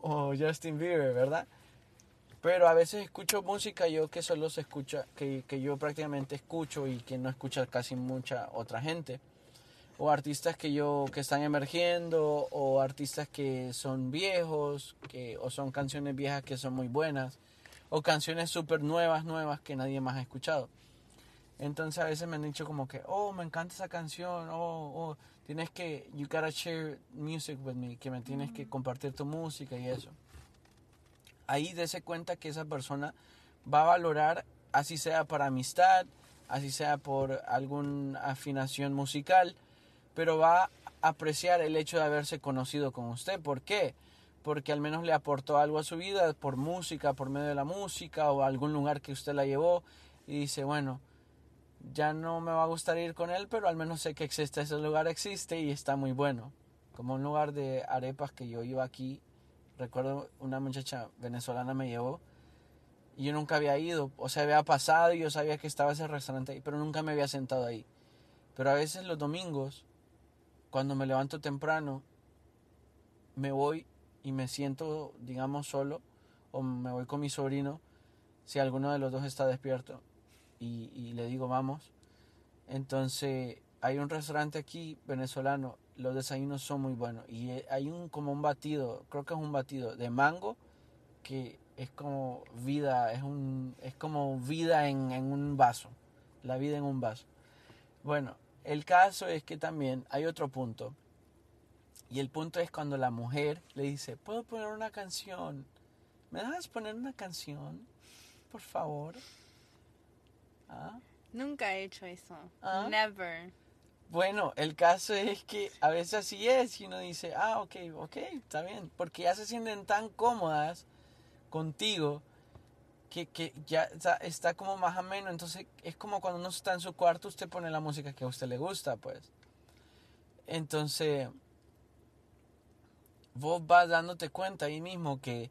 o Justin Bieber, ¿verdad? Pero a veces escucho música yo que solo se escucha, que, que yo prácticamente escucho y que no escucha casi mucha otra gente. O artistas que yo que están emergiendo o artistas que son viejos que o son canciones viejas que son muy buenas o canciones súper nuevas nuevas que nadie más ha escuchado. Entonces a veces me han dicho como que oh me encanta esa canción oh, oh tienes que you gotta share music with me que me tienes que compartir tu música y eso ahí dése cuenta que esa persona va a valorar así sea para amistad así sea por alguna afinación musical pero va a apreciar el hecho de haberse conocido con usted. ¿Por qué? Porque al menos le aportó algo a su vida por música, por medio de la música o algún lugar que usted la llevó y dice, bueno, ya no me va a gustar ir con él, pero al menos sé que existe ese lugar, existe y está muy bueno. Como un lugar de arepas que yo iba aquí, recuerdo una muchacha venezolana me llevó y yo nunca había ido, o sea, había pasado y yo sabía que estaba ese restaurante ahí, pero nunca me había sentado ahí. Pero a veces los domingos cuando me levanto temprano, me voy y me siento, digamos, solo, o me voy con mi sobrino, si alguno de los dos está despierto, y, le digo, vamos. Entonces, hay un restaurante aquí venezolano, los desayunos son muy buenos, y hay un como un batido, creo que es un batido de mango, que es como vida, es, un, es como vida en, en un vaso, la vida en un vaso. Bueno, el caso es que también hay otro punto. Y el punto es cuando la mujer le dice, ¿puedo poner una canción? ¿Me dejas poner una canción? Por favor. ¿Ah? Nunca he hecho eso. ¿Ah? Never. Bueno, el caso es que a veces así es y uno dice, ah, ok, ok, está bien. Porque ya se sienten tan cómodas contigo que, que ya está, como más ameno. Entonces es como cuando uno está en su cuarto, usted pone la música que a usted le gusta, pues. Entonces, vos vas dándote cuenta ahí mismo que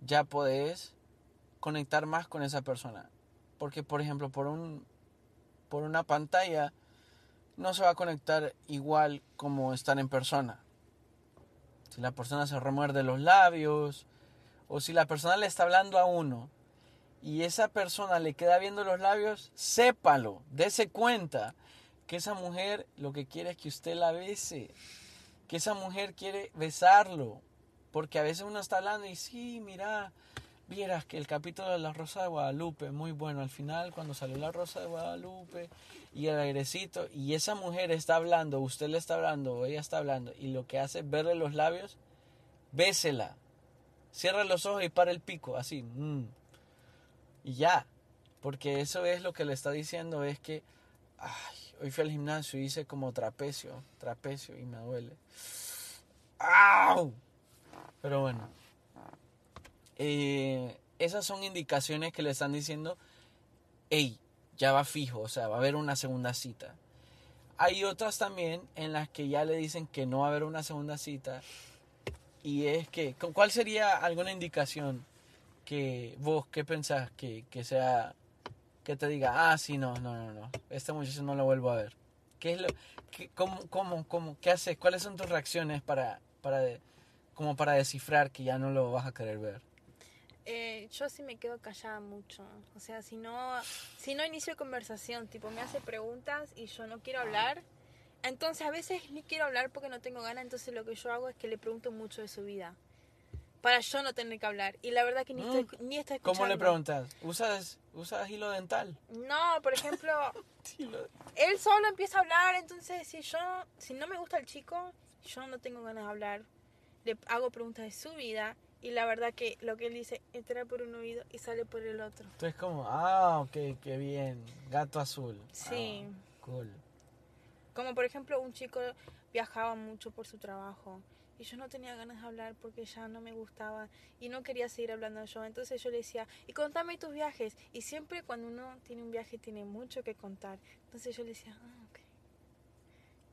ya podés conectar más con esa persona. Porque, por ejemplo, por, un, por una pantalla no se va a conectar igual como estar en persona. Si la persona se remuerde los labios, o si la persona le está hablando a uno y esa persona le queda viendo los labios, sépalo, dése cuenta que esa mujer lo que quiere es que usted la bese, que esa mujer quiere besarlo, porque a veces uno está hablando y sí, mira, vieras que el capítulo de la Rosa de Guadalupe, muy bueno, al final cuando salió la Rosa de Guadalupe y el airecito, y esa mujer está hablando, usted le está hablando, ella está hablando, y lo que hace es verle los labios, bésela, cierra los ojos y para el pico, así, mm y ya. Porque eso es lo que le está diciendo, es que, ay, hoy fui al gimnasio y hice como trapecio, trapecio y me duele. Pero bueno, eh, esas son indicaciones que le están diciendo, hey, ya va fijo, o sea, va a haber una segunda cita. Hay otras también en las que ya le dicen que no va a haber una segunda cita. Y es que, ¿cuál sería alguna indicación que vos, ¿qué pensás que, sea, que te diga, ah, sí, no, no, no, no, este muchacho no lo vuelvo a ver? ¿Qué es lo, qué, cómo, cómo, cómo, qué haces? ¿Cuáles son tus reacciones para, para, como para descifrar que ya no lo vas a querer ver? Eh, yo sí me quedo callada mucho. O sea, si no, si no inicio conversación, tipo me hace preguntas y yo no quiero hablar, entonces a veces ni quiero hablar porque no tengo ganas, entonces lo que yo hago es que le pregunto mucho de su vida. Para yo no tener que hablar. Y la verdad que ni, Mm. estoy, ni estoy escuchando. ¿Cómo le preguntas? ¿Usas, ¿Usas hilo dental? No, por ejemplo, él solo empieza a hablar, entonces si yo, si no me gusta el chico, yo no tengo ganas de hablar. Le hago preguntas de su vida y la verdad que lo que él dice entra por un oído y sale por el otro. Entonces como, ah, ok, qué bien. Gato azul. Sí. Ah, cool. Como por ejemplo un chico viajaba mucho por su trabajo y yo no tenía ganas de hablar porque ya no me gustaba y no quería seguir hablando yo. Entonces yo le decía, y contame tus viajes. Y siempre cuando uno tiene un viaje tiene mucho que contar. Entonces yo le decía, ah, ok.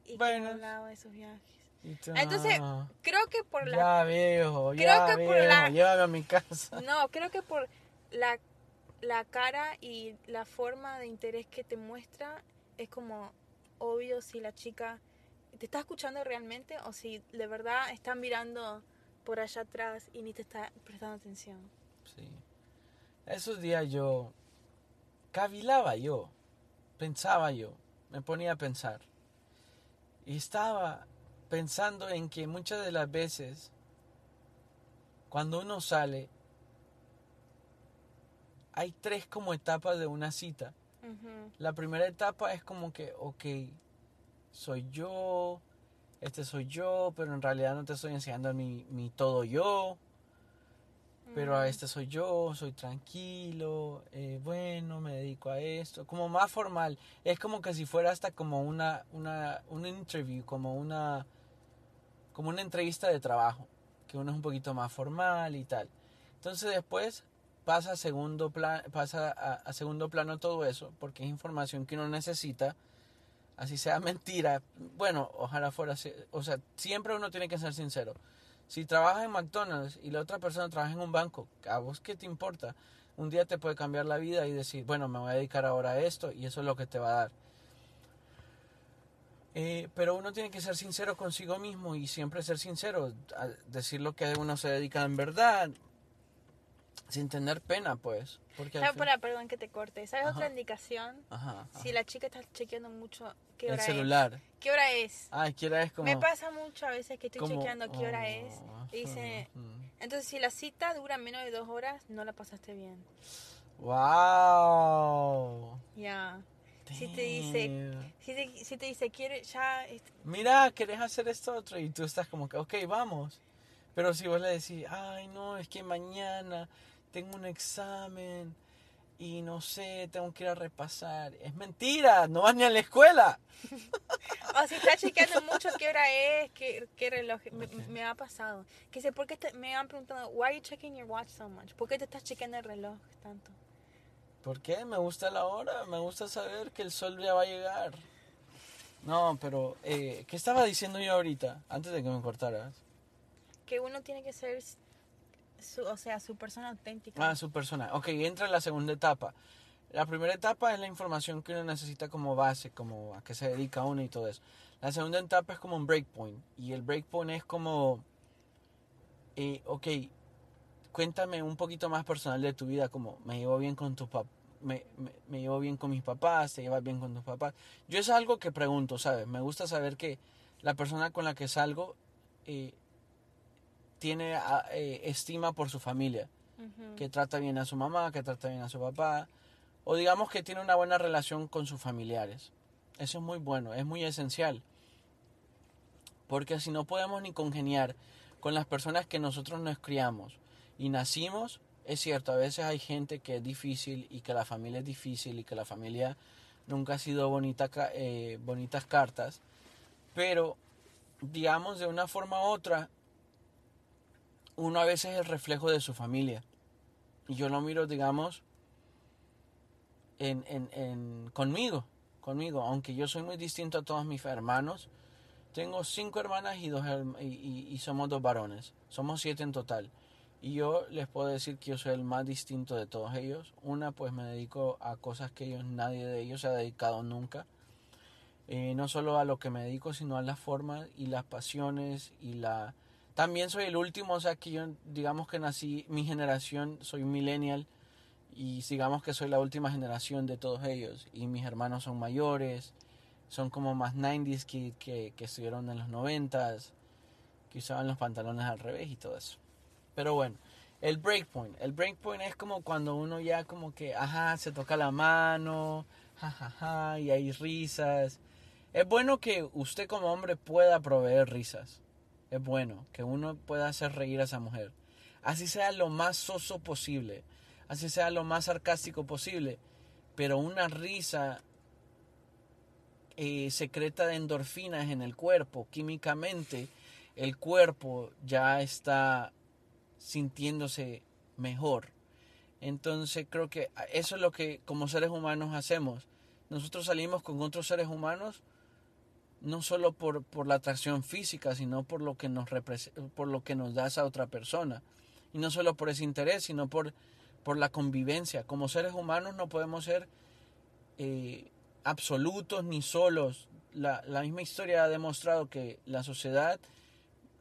Y que Bueno. hablaba de sus viajes. Entonces, creo que por la... ya viejo, creo ya que viejo, por la- llévame a mi casa. No, creo que por la, la cara y la forma de interés que te muestra es como obvio si la chica te está escuchando realmente o si de verdad está mirando por allá atrás y ni te está prestando atención. Sí. Esos días yo cavilaba yo, pensaba yo, me ponía a pensar. Y estaba pensando en que muchas de las veces, cuando uno sale, hay tres como etapas de una cita. La primera etapa es como que, ok, soy yo, este soy yo, pero en realidad no te estoy enseñando mi, mi todo yo. Pero a este soy yo, soy tranquilo, eh, bueno, me dedico a esto, como más formal. Es como que si fuera hasta como una, una, un interview, como una, como una entrevista de trabajo, que uno es un poquito más formal y tal. Entonces después pasa a segundo, plan, pasa a, segundo plano todo eso, porque es información que uno necesita, así sea mentira. Bueno, ojalá fuera, así, o sea, siempre uno tiene que ser sincero. Si trabajas en McDonald's y la otra persona trabaja en un banco, ¿a vos qué te importa? Un día te puede cambiar la vida y decir, bueno, me voy a dedicar ahora a esto y eso es lo que te va a dar. Eh, pero uno tiene que ser sincero consigo mismo y siempre ser sincero, decir lo que uno se dedica en verdad, sin tener pena, pues. Porque ¿Sabes? fin- Para, perdón que te corte. ¿Sabes Ajá. otra indicación? Ajá, Si ajá. la chica está chequeando mucho qué el hora celular. es. ¿Qué hora es? Ay, quiera es como... Me pasa mucho a veces que estoy como- chequeando qué hora oh, es. Y dice, entonces si la cita dura menos de dos horas, no la pasaste bien. Wow. Ya. Si te dice, si te, si te dice, quiere ya, est- Mira, querés hacer esto otro y tú estás como que, ok, vamos. Pero si vos le decís, ay, no, es que mañana tengo un examen y no sé, tengo que ir a repasar. Es mentira, no vas ni a la escuela. o si está chequeando mucho qué hora es, qué, qué reloj, me, ha pasado. Que sé, ¿por qué te- me han preguntado, why are you checking your watch so much? ¿Por qué te estás chequeando el reloj tanto? ¿Por qué? Me gusta la hora, me gusta saber que el sol ya va a llegar. No, pero, eh, ¿qué estaba diciendo yo ahorita, antes de que me cortaras? Que uno tiene que ser, su, o sea, su persona auténtica. Ah, su persona. Ok, entra en la segunda etapa. La primera etapa es la información que uno necesita como base, como a qué se dedica uno y todo eso. La segunda etapa es como un breakpoint. Y el breakpoint es como, eh, ok, cuéntame un poquito más personal de tu vida, como me llevo bien con tus papás. Me, me, me llevo bien con mis papás, te llevas bien con tus papás. Yo es algo que pregunto, ¿sabes? Me gusta saber que la persona con la que salgo eh, tiene ah, eh, estima por su familia que trata bien a su mamá, que trata bien a su papá, o digamos que tiene una buena relación con sus familiares. Eso es muy bueno, es muy esencial. Porque si no podemos ni congeniar con las personas que nosotros nos criamos y nacimos, es cierto, a veces hay gente que es difícil y que la familia es difícil y que la familia nunca ha sido bonita, eh, bonitas cartas, pero digamos de una forma u otra, uno a veces es el reflejo de su familia. Y yo lo miro, digamos, en, en, en, conmigo, conmigo, aunque yo soy muy distinto a todos mis hermanos. Tengo cinco hermanas y, dos, y- y somos dos varones. Somos siete en total. Y yo les puedo decir que yo soy el más distinto de todos ellos. Una, pues me dedico a cosas que ellos, nadie de ellos se ha dedicado nunca. Eh, no solo a lo que me dedico, sino a las formas y las pasiones y la También soy el último, o sea que yo digamos que nací, mi generación, soy millennial y digamos que soy la última generación de todos ellos y mis hermanos son mayores, son como más 90s que, que, que estuvieron en los 90s, que usaban los pantalones al revés y todo eso. Pero bueno, el breakpoint. El breakpoint es como cuando uno ya como que, ajá, se toca la mano, jajaja, y hay risas. Es bueno que usted como hombre pueda proveer risas. Es bueno que uno pueda hacer reír a esa mujer. Así sea lo más soso posible. Así sea lo más sarcástico posible. Pero una risa eh, secreta de endorfinas en el cuerpo. Químicamente el cuerpo ya está sintiéndose mejor. Entonces creo que eso es lo que como seres humanos hacemos. Nosotros salimos con otros seres humanos no solo por, por la atracción física, sino por lo, que nos por lo que nos da esa otra persona. Y no solo por ese interés, sino por, por la convivencia. Como seres humanos no podemos ser eh, absolutos ni solos. La, la misma historia ha demostrado que la sociedad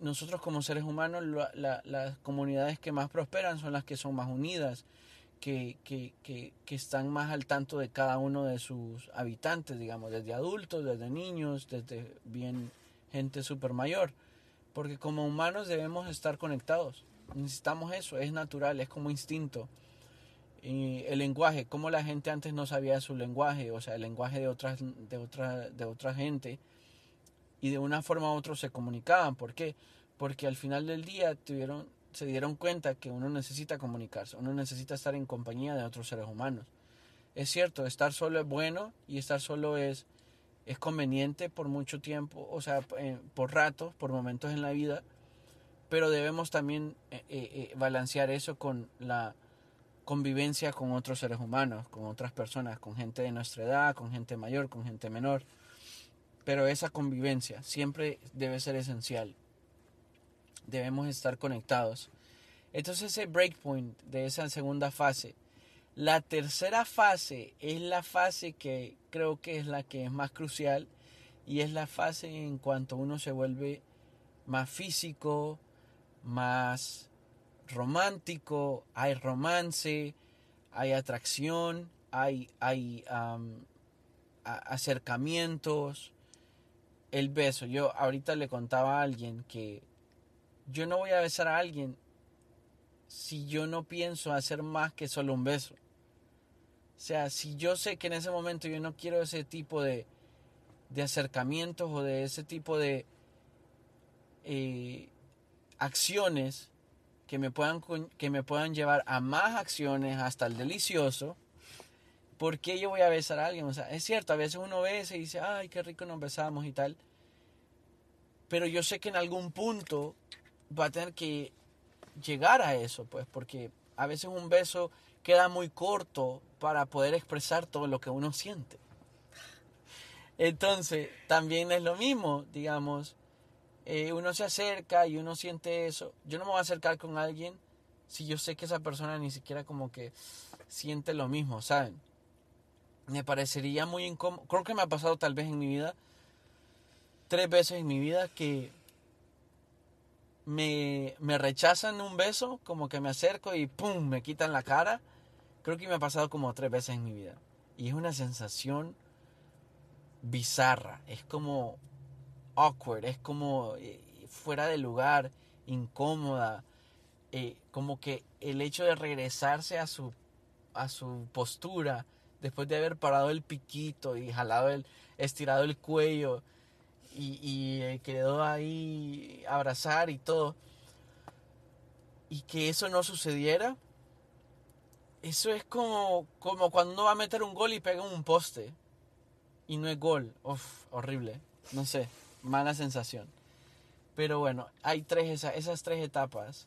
nosotros como seres humanos, las comunidades que más prosperan son las que son más unidas, que, que, que, están más al tanto de cada uno de sus habitantes, digamos, desde adultos, desde niños, desde bien gente súper mayor. Porque como humanos debemos estar conectados. Necesitamos eso, es natural, es como instinto. Y el lenguaje, como la gente antes no sabía su lenguaje, o sea, el lenguaje de otras, de otra, de otra gente y de una forma u otra se comunicaban. ¿Por qué? Porque al final del día se dieron cuenta que uno necesita comunicarse, uno necesita estar en compañía de otros seres humanos. Es cierto, estar solo es bueno y estar solo es, es conveniente por mucho tiempo, o sea, eh, por ratos, por momentos en la vida, pero debemos también eh, eh, balancear eso con la convivencia con otros seres humanos, con otras personas, con gente de nuestra edad, con gente mayor, con gente menor. Pero esa convivencia siempre debe ser esencial. Debemos estar conectados. Entonces ese breakpoint de esa segunda fase. La tercera fase es la fase que creo que es la que es más crucial y es la fase en cuanto uno se vuelve más físico, más romántico, hay romance, hay atracción, hay, hay acercamientos, el beso. Yo ahorita le contaba a alguien que yo no voy a besar a alguien si yo no pienso hacer más que solo un beso. O sea, si yo sé que en ese momento yo no quiero ese tipo de, de acercamientos o de ese tipo de eh, acciones que me, puedan, que me puedan llevar a más acciones hasta el delicioso, ¿por qué yo voy a besar a alguien? O sea, es cierto, a veces uno besa y dice, ay, qué rico nos besamos y tal. Pero yo sé que en algún punto va a tener que llegar a eso, pues, porque a veces un beso queda muy corto para poder expresar todo lo que uno siente. Entonces, también es lo mismo, digamos, eh, uno se acerca y uno siente eso. Yo no me voy a acercar con alguien si yo sé que esa persona ni siquiera como que siente lo mismo, ¿saben? Me parecería muy incómodo. Creo que me ha pasado tal vez en mi vida, tres veces en mi vida, que me, me rechazan un beso, como que me acerco y ¡pum! me quitan la cara. Creo que me ha pasado como tres veces en mi vida. Y es una sensación bizarra, es como awkward, es como eh, fuera de lugar, incómoda. Eh, como que el hecho de regresarse a su, a su postura, después de haber parado el piquito y jalado el, estirado el cuello y, y eh, quedó ahí abrazar y todo, y que eso no sucediera, eso es como, como cuando uno va a meter un gol y pega un poste y no es gol. Uf, horrible. No sé, mala sensación. Pero bueno, hay tres, esas, esas tres etapas.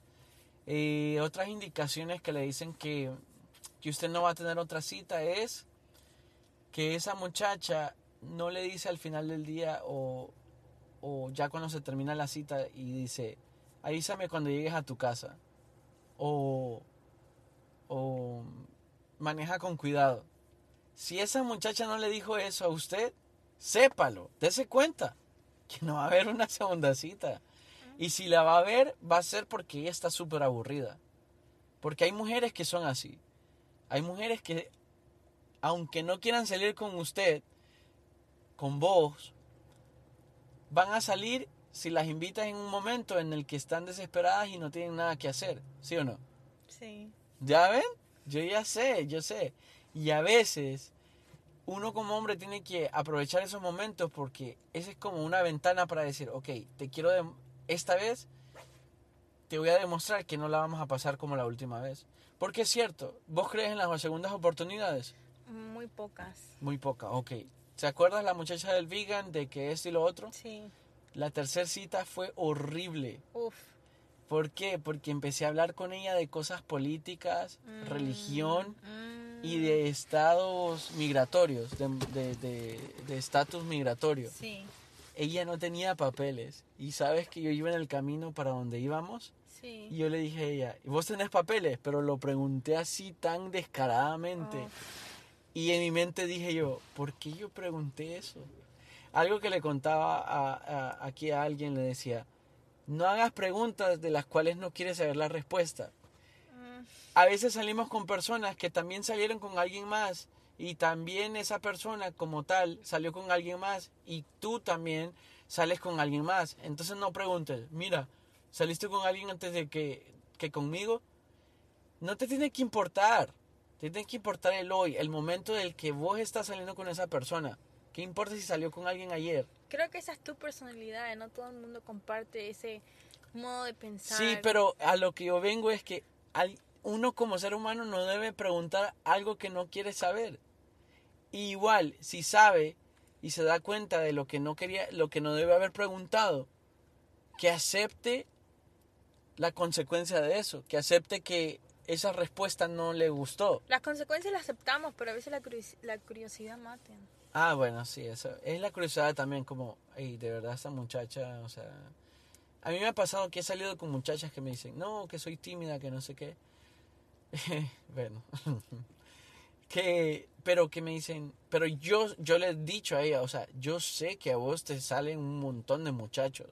Eh, otras indicaciones que le dicen que que usted no va a tener otra cita es que esa muchacha no le dice al final del día o, o ya cuando se termina la cita y dice, avísame cuando llegues a tu casa. O, o maneja con cuidado. Si esa muchacha no le dijo eso a usted, sépalo, dése cuenta que no va a haber una segunda cita. Y si la va a ver, va a ser porque ella está súper aburrida. Porque hay mujeres que son así. Hay mujeres que, aunque no quieran salir con usted, con vos, van a salir si las invitas en un momento en el que están desesperadas y no tienen nada que hacer. ¿Sí o no? Sí. ¿Ya ven? Yo ya sé, yo sé. Y a veces uno como hombre tiene que aprovechar esos momentos porque esa es como una ventana para decir, ok, te quiero, de esta vez te voy a demostrar que no la vamos a pasar como la última vez. Porque es cierto, ¿vos crees en las segundas oportunidades? Muy pocas. Muy poca, ok. ¿Se acuerdas la muchacha del vegan de que esto y lo otro? Sí. La tercera cita fue horrible. Uf. ¿Por qué? Porque empecé a hablar con ella de cosas políticas, Mm, religión mm. y de estados migratorios, de de- de estatus migratorio. Sí, Ella no tenía papeles y sabes que yo iba en el camino para donde íbamos sí. y yo le dije a ella, vos tenés papeles, pero lo pregunté así tan descaradamente Oh. y en mi mente dije yo, ¿por qué yo pregunté eso? Algo que le contaba a, a- aquí a alguien le decía, no hagas preguntas de las cuales no quieres saber la respuesta. Mm, A veces salimos con personas que también salieron con alguien más y también esa persona como tal salió con alguien más y tú también sales con alguien más. Entonces no preguntes, mira, ¿saliste con alguien antes de que, que conmigo? No te tiene que importar, te tiene que importar el hoy, el momento del que vos estás saliendo con esa persona. ¿Qué importa si salió con alguien ayer? Creo que esa es tu personalidad, no todo el mundo comparte ese modo de pensar. Sí, pero a lo que yo vengo es que uno como ser humano no debe preguntar algo que no quiere saber. Y igual, si sabe y se da cuenta de lo que no quería, lo que no debe haber preguntado, que acepte la consecuencia de eso, que acepte que esa respuesta no le gustó. Las consecuencias las aceptamos, pero a veces la, curios- la curiosidad mata. Ah, bueno, sí, eso. Es la curiosidad también como, hey, de verdad esta muchacha, o sea... A mí me ha pasado que he salido con muchachas que me dicen, no, que soy tímida, que no sé qué. bueno. que, pero que me dicen, pero yo, yo le he dicho a ella, o sea, yo sé que a vos te salen un montón de muchachos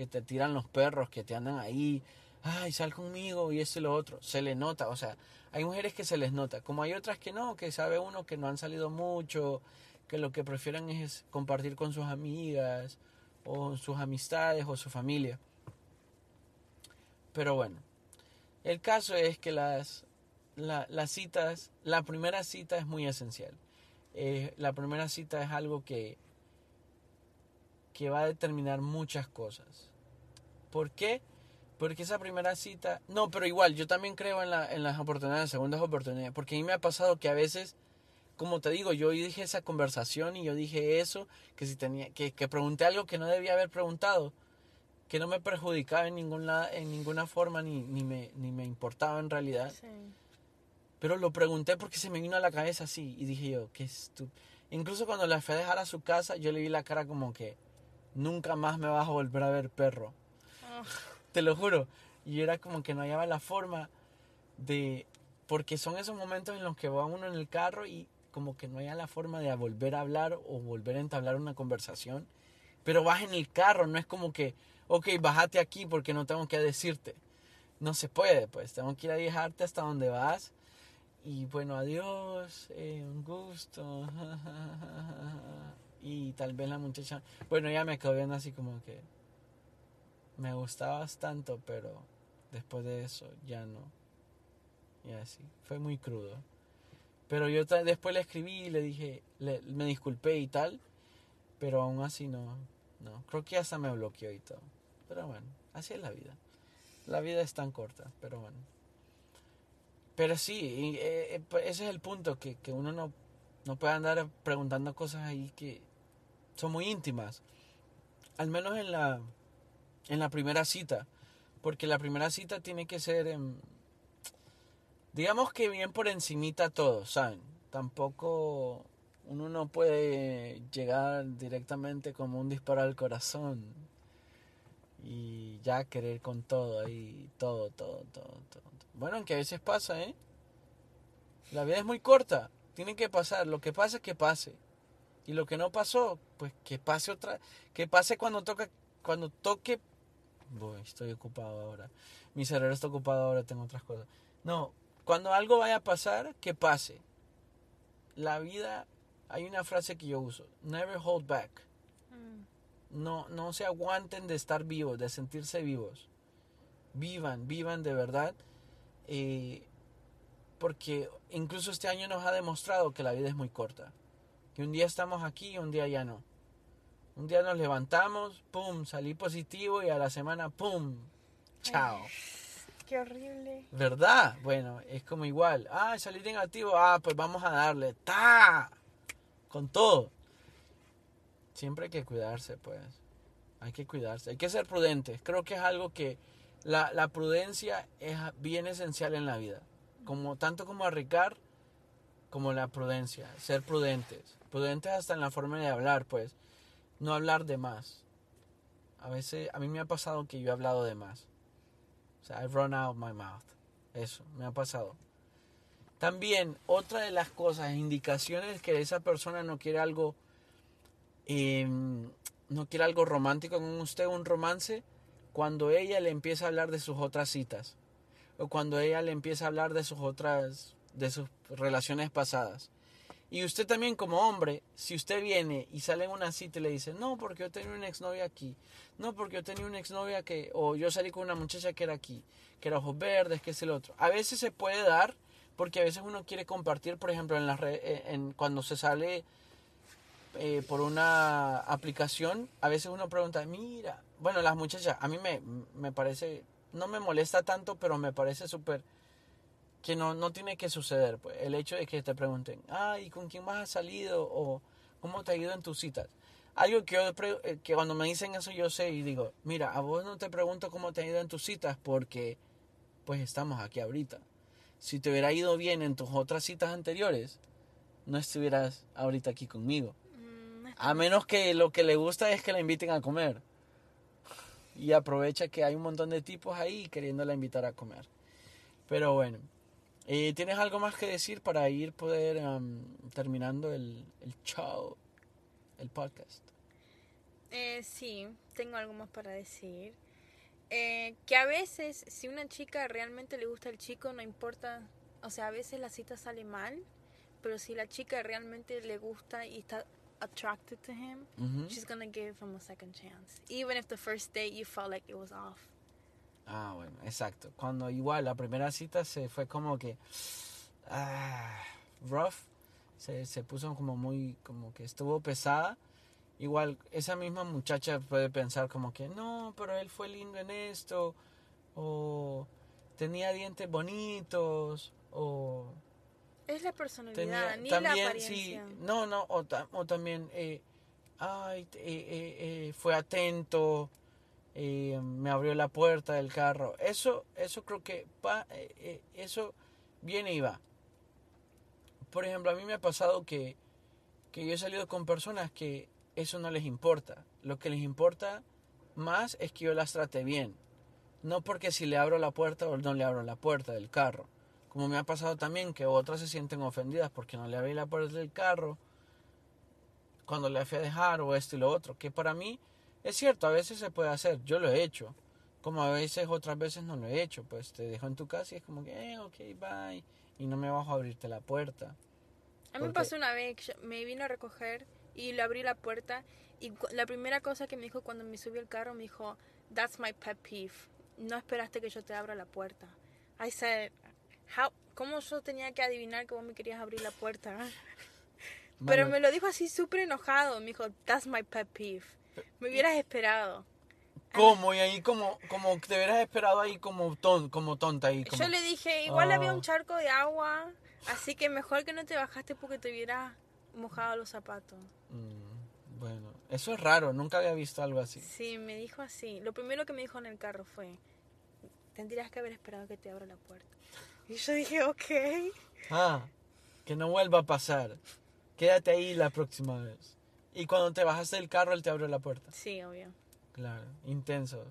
que te tiran los perros, que te andan ahí, ay, sal conmigo y esto y lo otro. Se le nota, o sea, hay mujeres que se les nota, como hay otras que no, que sabe uno que no han salido mucho, que lo que prefieren es compartir con sus amigas, o sus amistades, o su familia. Pero bueno, el caso es que las, la- las citas, la primera cita es muy esencial. Eh, la primera cita es algo que, que va a determinar muchas cosas. ¿Por qué? Porque esa primera cita... No, pero igual, yo también creo en, la, en las oportunidades, segundas oportunidades. Porque a mí me ha pasado que a veces, como te digo, yo dije esa conversación y yo dije eso, que si tenía, que, que pregunté algo que no debía haber preguntado, que no me perjudicaba en ninguna, en ninguna forma ni, ni, me, ni me importaba en realidad. Sí. Pero lo pregunté porque se me vino a la cabeza así y dije yo, qué estúpido. Incluso cuando la fui a dejar a su casa, yo le vi la cara como que nunca más me vas a volver a ver perro. Te lo juro. Y era como que no hallaba la forma de... Porque son esos momentos en los que va uno en el carro y como que no haya la forma de volver a hablar o volver a entablar una conversación. Pero vas en el carro, no es como que, ok, bájate aquí porque no tengo que decirte. No se puede, pues tengo que ir a dejarte hasta donde vas. Y bueno, adiós, eh, un gusto. Y tal vez la muchacha, bueno, ella me quedó viendo así como que me gustabas tanto, pero después de eso ya no. Y así, fue muy crudo. Pero yo después le escribí y le dije, le- me disculpé y tal, pero aún así no, no. Creo que hasta me bloqueó y todo. Pero bueno, así es la vida. La vida es tan corta, pero bueno. Pero sí, eh, eh, pues ese es el punto, que, que uno no, no puede andar preguntando cosas ahí que son muy íntimas. Al menos en la, en la primera cita. Porque la primera cita tiene que ser, em, digamos que bien por encimita todo, ¿saben? Tampoco uno no puede llegar directamente como un disparo al corazón y ya querer con todo ahí, todo, todo, todo, todo. Bueno, aunque a veces pasa, ¿eh? La vida es muy corta, tiene que pasar, lo que pasa es que pase. Y lo que no pasó, pues que pase otra, que pase cuando toca, cuando toque voy, estoy ocupado ahora. Mi cerebro está ocupado ahora, tengo otras cosas. No, cuando algo vaya a pasar, que pase. La vida, hay una frase que yo uso, never hold back. Mm. No, no se aguanten de estar vivos, de sentirse vivos. Vivan, vivan de verdad. eh, porque incluso este año nos ha demostrado que la vida es muy corta. Que un día estamos aquí y un día ya no. Un día nos levantamos, pum, salí positivo y a la semana, pum, chao. Qué horrible. ¿Verdad? Bueno, es como igual. Ah, salí negativo. Ah, pues vamos a darle. ¡Ta! Con todo. Siempre hay que cuidarse, pues. Hay que cuidarse. Hay que ser prudentes. Creo que es algo que la, la prudencia es bien esencial en la vida. Como, tanto como a Ricard, como la prudencia. Ser prudentes. Prudentes hasta en la forma de hablar, pues. No hablar de más. A veces, a mí me ha pasado que yo he hablado de más. O sea, I've run out my mouth. Eso, me ha pasado. También, otra de las cosas, indicaciones que esa persona no quiere algo, eh, no quiere algo romántico con usted, un romance, cuando ella le empieza a hablar de sus otras citas. O cuando ella le empieza a hablar de sus otras, de sus relaciones pasadas. Y usted también como hombre, si usted viene y sale en una cita y le dice, no, porque yo tenía una exnovia aquí, no, porque yo tenía una exnovia que, o yo salí con una muchacha que era aquí, que era ojos verdes, que es el otro. A veces se puede dar, porque a veces uno quiere compartir, por ejemplo, en las re- eh, en, cuando se sale eh, por una aplicación, a veces uno pregunta, mira, bueno, las muchachas, a mí me, me parece, no me molesta tanto, pero me parece súper que no, no tiene que suceder, pues. El hecho de que te pregunten, ay, ¿con quién más has salido? O ¿cómo te ha ido en tus citas? Algo que, yo, eh, que cuando me dicen eso yo sé y digo, mira, a vos no te pregunto cómo te ha ido en tus citas porque pues estamos aquí ahorita. Si te hubiera ido bien en tus otras citas anteriores, no estuvieras ahorita aquí conmigo. Mm, A menos que lo que le gusta es que la inviten a comer. Y aprovecha que hay un montón de tipos ahí queriéndola invitar a comer. Pero bueno, eh, ¿tienes algo más que decir para ir poder am, terminando el, el show, el podcast? Eh, sí, tengo algo más para decir. Eh, que a veces, si una chica realmente le gusta al chico, no importa. O sea, a veces la cita sale mal, pero si la chica realmente le gusta y está attracted to him, Ujú. she's gonna give him a second chance. Even if the first date you felt like it was off. Ah, bueno, exacto. Cuando igual la primera cita se fue como que ah, rough, se, se puso como muy, como que estuvo pesada. Igual esa misma muchacha puede pensar como que no, pero él fue lindo en esto, o tenía dientes bonitos, o Es la personalidad, tenía ni la también sí, apariencia. no, no, o, ta- o también, eh, ay, eh, eh, fue atento, me abrió la puerta del carro. Eso, eso creo que va, eh, eh, eso viene y va. Por ejemplo, a mí me ha pasado que, que yo he salido con personas que eso no les importa. Lo que les importa más es que yo las trate bien. No porque si le abro la puerta o no le abro la puerta del carro. Como me ha pasado también que otras se sienten ofendidas porque no le abrí la puerta del carro cuando le fui a dejar o esto y lo otro. Que para mí es cierto, a veces se puede hacer. Yo lo he hecho. Como a veces otras veces no lo he hecho. Pues te dejo en tu casa y es como que, eh, ok, bye. Y no me bajo a abrirte la puerta. A mí me pasó una vez me vino a recoger y le abrí la puerta y la primera cosa que me dijo cuando me subí al carro me dijo, "That's my pet peeve. No esperaste que yo te abra la puerta." I said, "How ¿Cómo yo tenía que adivinar que vos me querías abrir la puerta? Pero me lo dijo así súper enojado. Me dijo, "That's my pet peeve." Me hubieras esperado. ¿Cómo? Y ahí como, como te hubieras esperado ahí como, ton, como tonta ahí. Como, Yo le dije, igual había Oh. un charco de agua, así que mejor que no te bajaste porque te hubieras mojado los zapatos. Mm, bueno, eso es raro. Nunca había visto algo así. Sí, me dijo así. Lo primero que me dijo en el carro fue, tendrías que haber esperado que te abra la puerta. Y yo dije, ok. Ah, que no vuelva a pasar. Quédate ahí la próxima vez. Y cuando te bajaste del carro, él te abrió la puerta. Sí, obvio. Claro, intenso.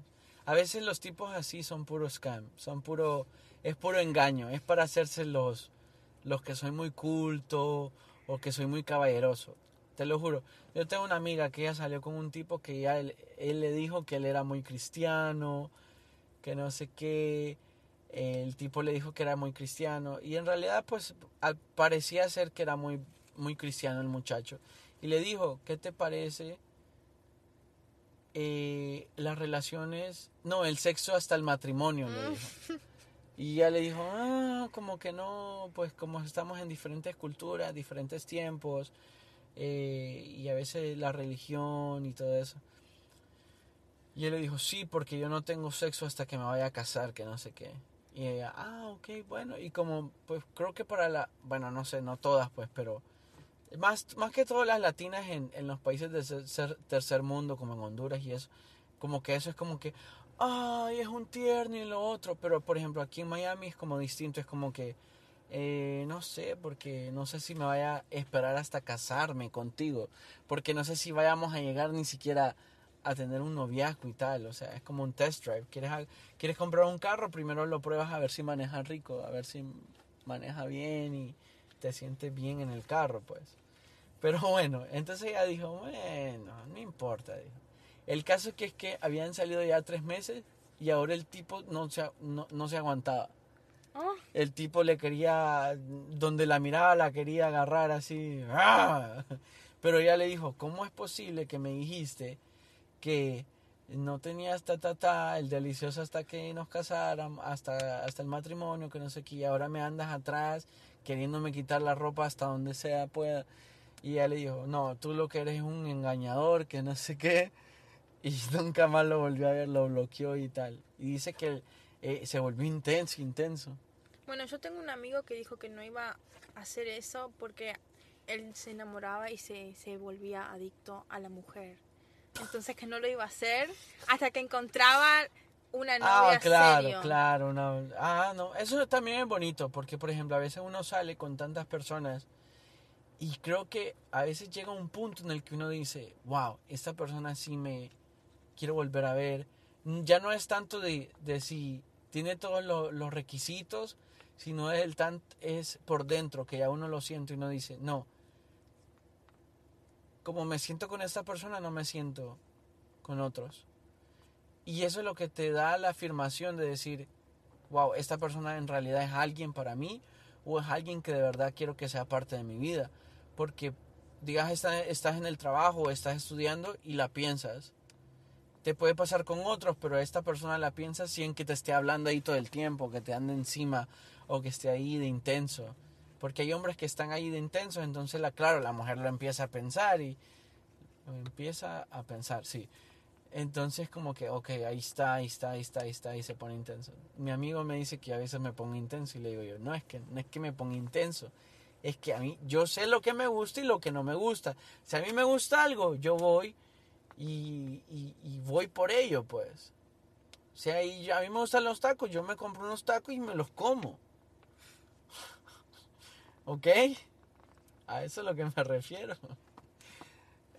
A veces los tipos así son puro scam, son puro, es puro engaño, es para hacerse los, los que soy muy culto o que soy muy caballeroso. te lo juro. Yo tengo una amiga que ella salió con un tipo que ya él, él le dijo que él era muy cristiano, que no sé qué. El tipo le dijo que era muy cristiano y en realidad pues parecía ser que era muy, muy cristiano el muchacho. Y le dijo, ¿qué te parece eh, las relaciones, no, el sexo hasta el matrimonio? Le dijo. Y ella le dijo, ah, como que no, pues como estamos en diferentes culturas, diferentes tiempos, eh, y a veces la religión y todo eso. Y él le dijo, sí, porque yo no tengo sexo hasta que me vaya a casar, que no sé qué. Y ella, ah, ok, bueno, y como, pues creo que para la, bueno, no sé, no todas, pues, pero más, más que todas las latinas en, en los países del tercer, mundo, como en Honduras y eso, como que eso es como que, ay, es un tierno y lo otro, pero por ejemplo aquí en Miami es como distinto, es como que, eh, no sé, porque no sé si me vaya a esperar hasta casarme contigo, porque no sé si vayamos a llegar ni siquiera a tener un noviazgo y tal, o sea, es como un test drive, quieres, quieres comprar un carro, primero lo pruebas a ver si maneja rico, a ver si maneja bien y te sientes bien en el carro, pues. Pero bueno, entonces ella dijo, bueno, no importa, dijo. El caso que es que habían salido ya tres meses y ahora el tipo no se, no, no se aguantaba. Oh, El tipo le quería, donde la miraba la quería agarrar así. ¡ah! Pero ella le dijo, ¿cómo es posible que me dijiste que no tenías ta ta ta, el delicioso hasta que nos casáramos, hasta, hasta el matrimonio, que no sé qué, y ahora me andas atrás queriéndome quitar la ropa hasta donde sea pueda? Y ella le dijo, no, tú lo que eres es un engañador, que no sé qué. Y nunca más lo volvió a ver, lo bloqueó y tal. Y dice que eh, se volvió intenso, intenso. Bueno, yo tengo un amigo que dijo que no iba a hacer eso porque él se enamoraba y se, se volvía adicto a la mujer. Entonces que no lo iba a hacer hasta que encontraba una novia Ah, claro, serio. claro. una- ah, no, eso también es bonito, porque por ejemplo, a veces uno sale con tantas personas y creo que a veces llega un punto en el que uno dice, wow, esta persona sí me quiero volver a ver. Ya no es tanto de, de si tiene todos lo- los requisitos, sino es, el tan, es por dentro, que ya uno lo siente y uno dice, no, como me siento con esta persona, no me siento con otros. Y eso es lo que te da la afirmación de decir, wow, esta persona en realidad es alguien para mí o es alguien que de verdad quiero que sea parte de mi vida. Porque, digas, está- estás en el trabajo estás estudiando y la piensas. Te puede pasar con otros, pero a esta persona la piensas sin que te esté hablando ahí todo el tiempo, que te ande encima o que esté ahí de intenso. Porque hay hombres que están ahí de intensos, entonces, la, claro, la mujer lo empieza a pensar y lo empieza a pensar, sí. Entonces como que, ok, ahí está, ahí está, ahí está, ahí está, y se pone intenso. Mi amigo me dice que a veces me pongo intenso y le digo yo, no es que, no es que me ponga intenso, es que a mí, yo sé lo que me gusta y lo que no me gusta. Si a mí me gusta algo, yo voy y, y, voy por ello, pues. O sea, y a mí me gustan los tacos, yo me compro unos tacos y me los como. ¿Ok? A eso es lo que me refiero.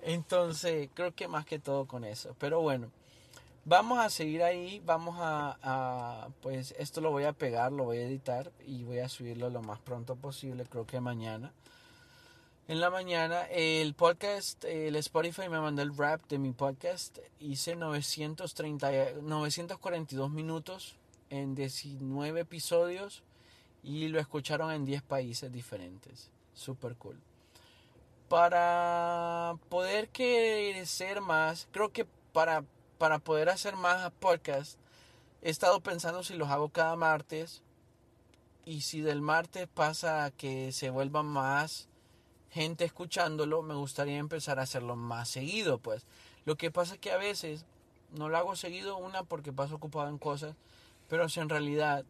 Entonces, creo que más que todo con eso. Pero bueno, vamos a seguir ahí. Vamos a, pues esto lo voy a pegar, lo voy a editar y voy a subirlo lo más pronto posible, creo que mañana. En la mañana, el podcast, el Spotify me mandó el rap de mi podcast. Hice 930, 942 minutos en 19 episodios y lo escucharon en 10 países diferentes. Super cool para poder crecer más, creo que para, para poder hacer más podcast, he estado pensando si los hago cada martes y si del martes pasa a que se vuelva más gente escuchándolo, me gustaría empezar a hacerlo más seguido, pues. Lo que pasa es que a veces no lo hago seguido, una porque paso ocupado en cosas, pero si en realidad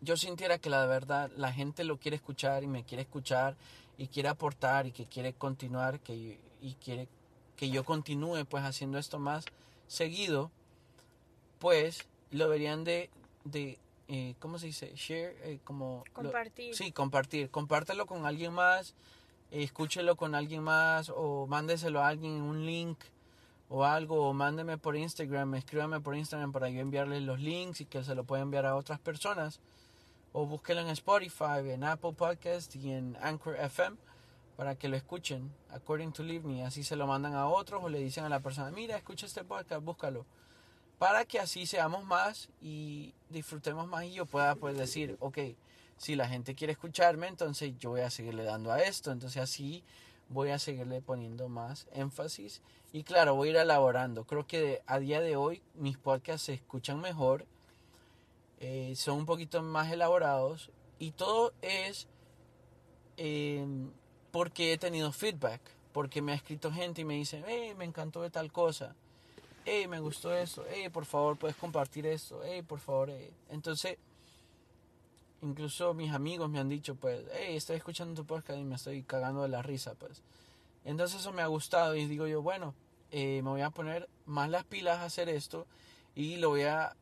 yo sintiera que la verdad la gente lo quiere escuchar y me quiere escuchar y quiere aportar y que quiere continuar que, y quiere que yo continúe pues haciendo esto más seguido, pues lo deberían de, de eh, ¿cómo se dice? Share, eh, como... lo- Compartir. sí, compartir. Compártelo con alguien más, eh, escúchelo con alguien más o mándeselo a alguien en un link o algo, o mándeme por Instagram, escríbame por Instagram para yo enviarle los links y que se lo pueda enviar a otras personas. O búsquelo en Spotify, en Apple Podcast y en Anchor FM para que lo escuchen, according to Livni, así se lo mandan a otros o le dicen a la persona, mira, escucha este podcast, búscalo, para que así seamos más y disfrutemos más y yo pueda pues decir, ok, si la gente quiere escucharme, entonces yo voy a seguirle dando a esto, entonces así voy a seguirle poniendo más énfasis y claro, voy a ir elaborando. Creo que a día de hoy mis podcasts se escuchan mejor, eh, son un poquito más elaborados y todo es eh, porque he tenido feedback, porque me ha escrito gente y me dice, hey, me encantó de tal cosa, hey, me gustó esto, hey, por favor, puedes compartir esto, hey, por favor, entonces incluso mis amigos me han dicho, pues, hey, estoy escuchando tu podcast y me estoy cagando de la risa, pues. Entonces eso me ha gustado y digo yo, bueno, eh, me voy a poner más las pilas a hacer esto y lo voy a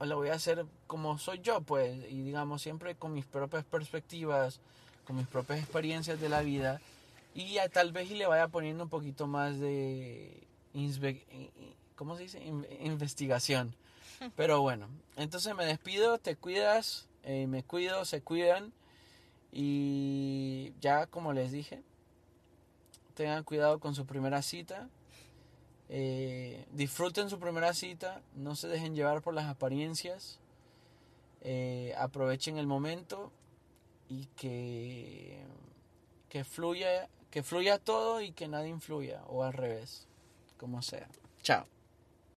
lo voy a hacer como soy yo, pues, y digamos siempre con mis propias perspectivas, con mis propias experiencias de la vida y tal vez y le vaya poniendo un poquito más de ¿cómo se dice? investigación. Pero bueno, entonces me despido, te cuidas, eh, me cuido, se cuidan y ya como les dije, tengan cuidado con su primera cita, eh, disfruten su primera cita, no se dejen llevar por las apariencias, eh, aprovechen el momento y que, que, fluya, que fluya todo y que nadie influya, o al revés, como sea. Chao.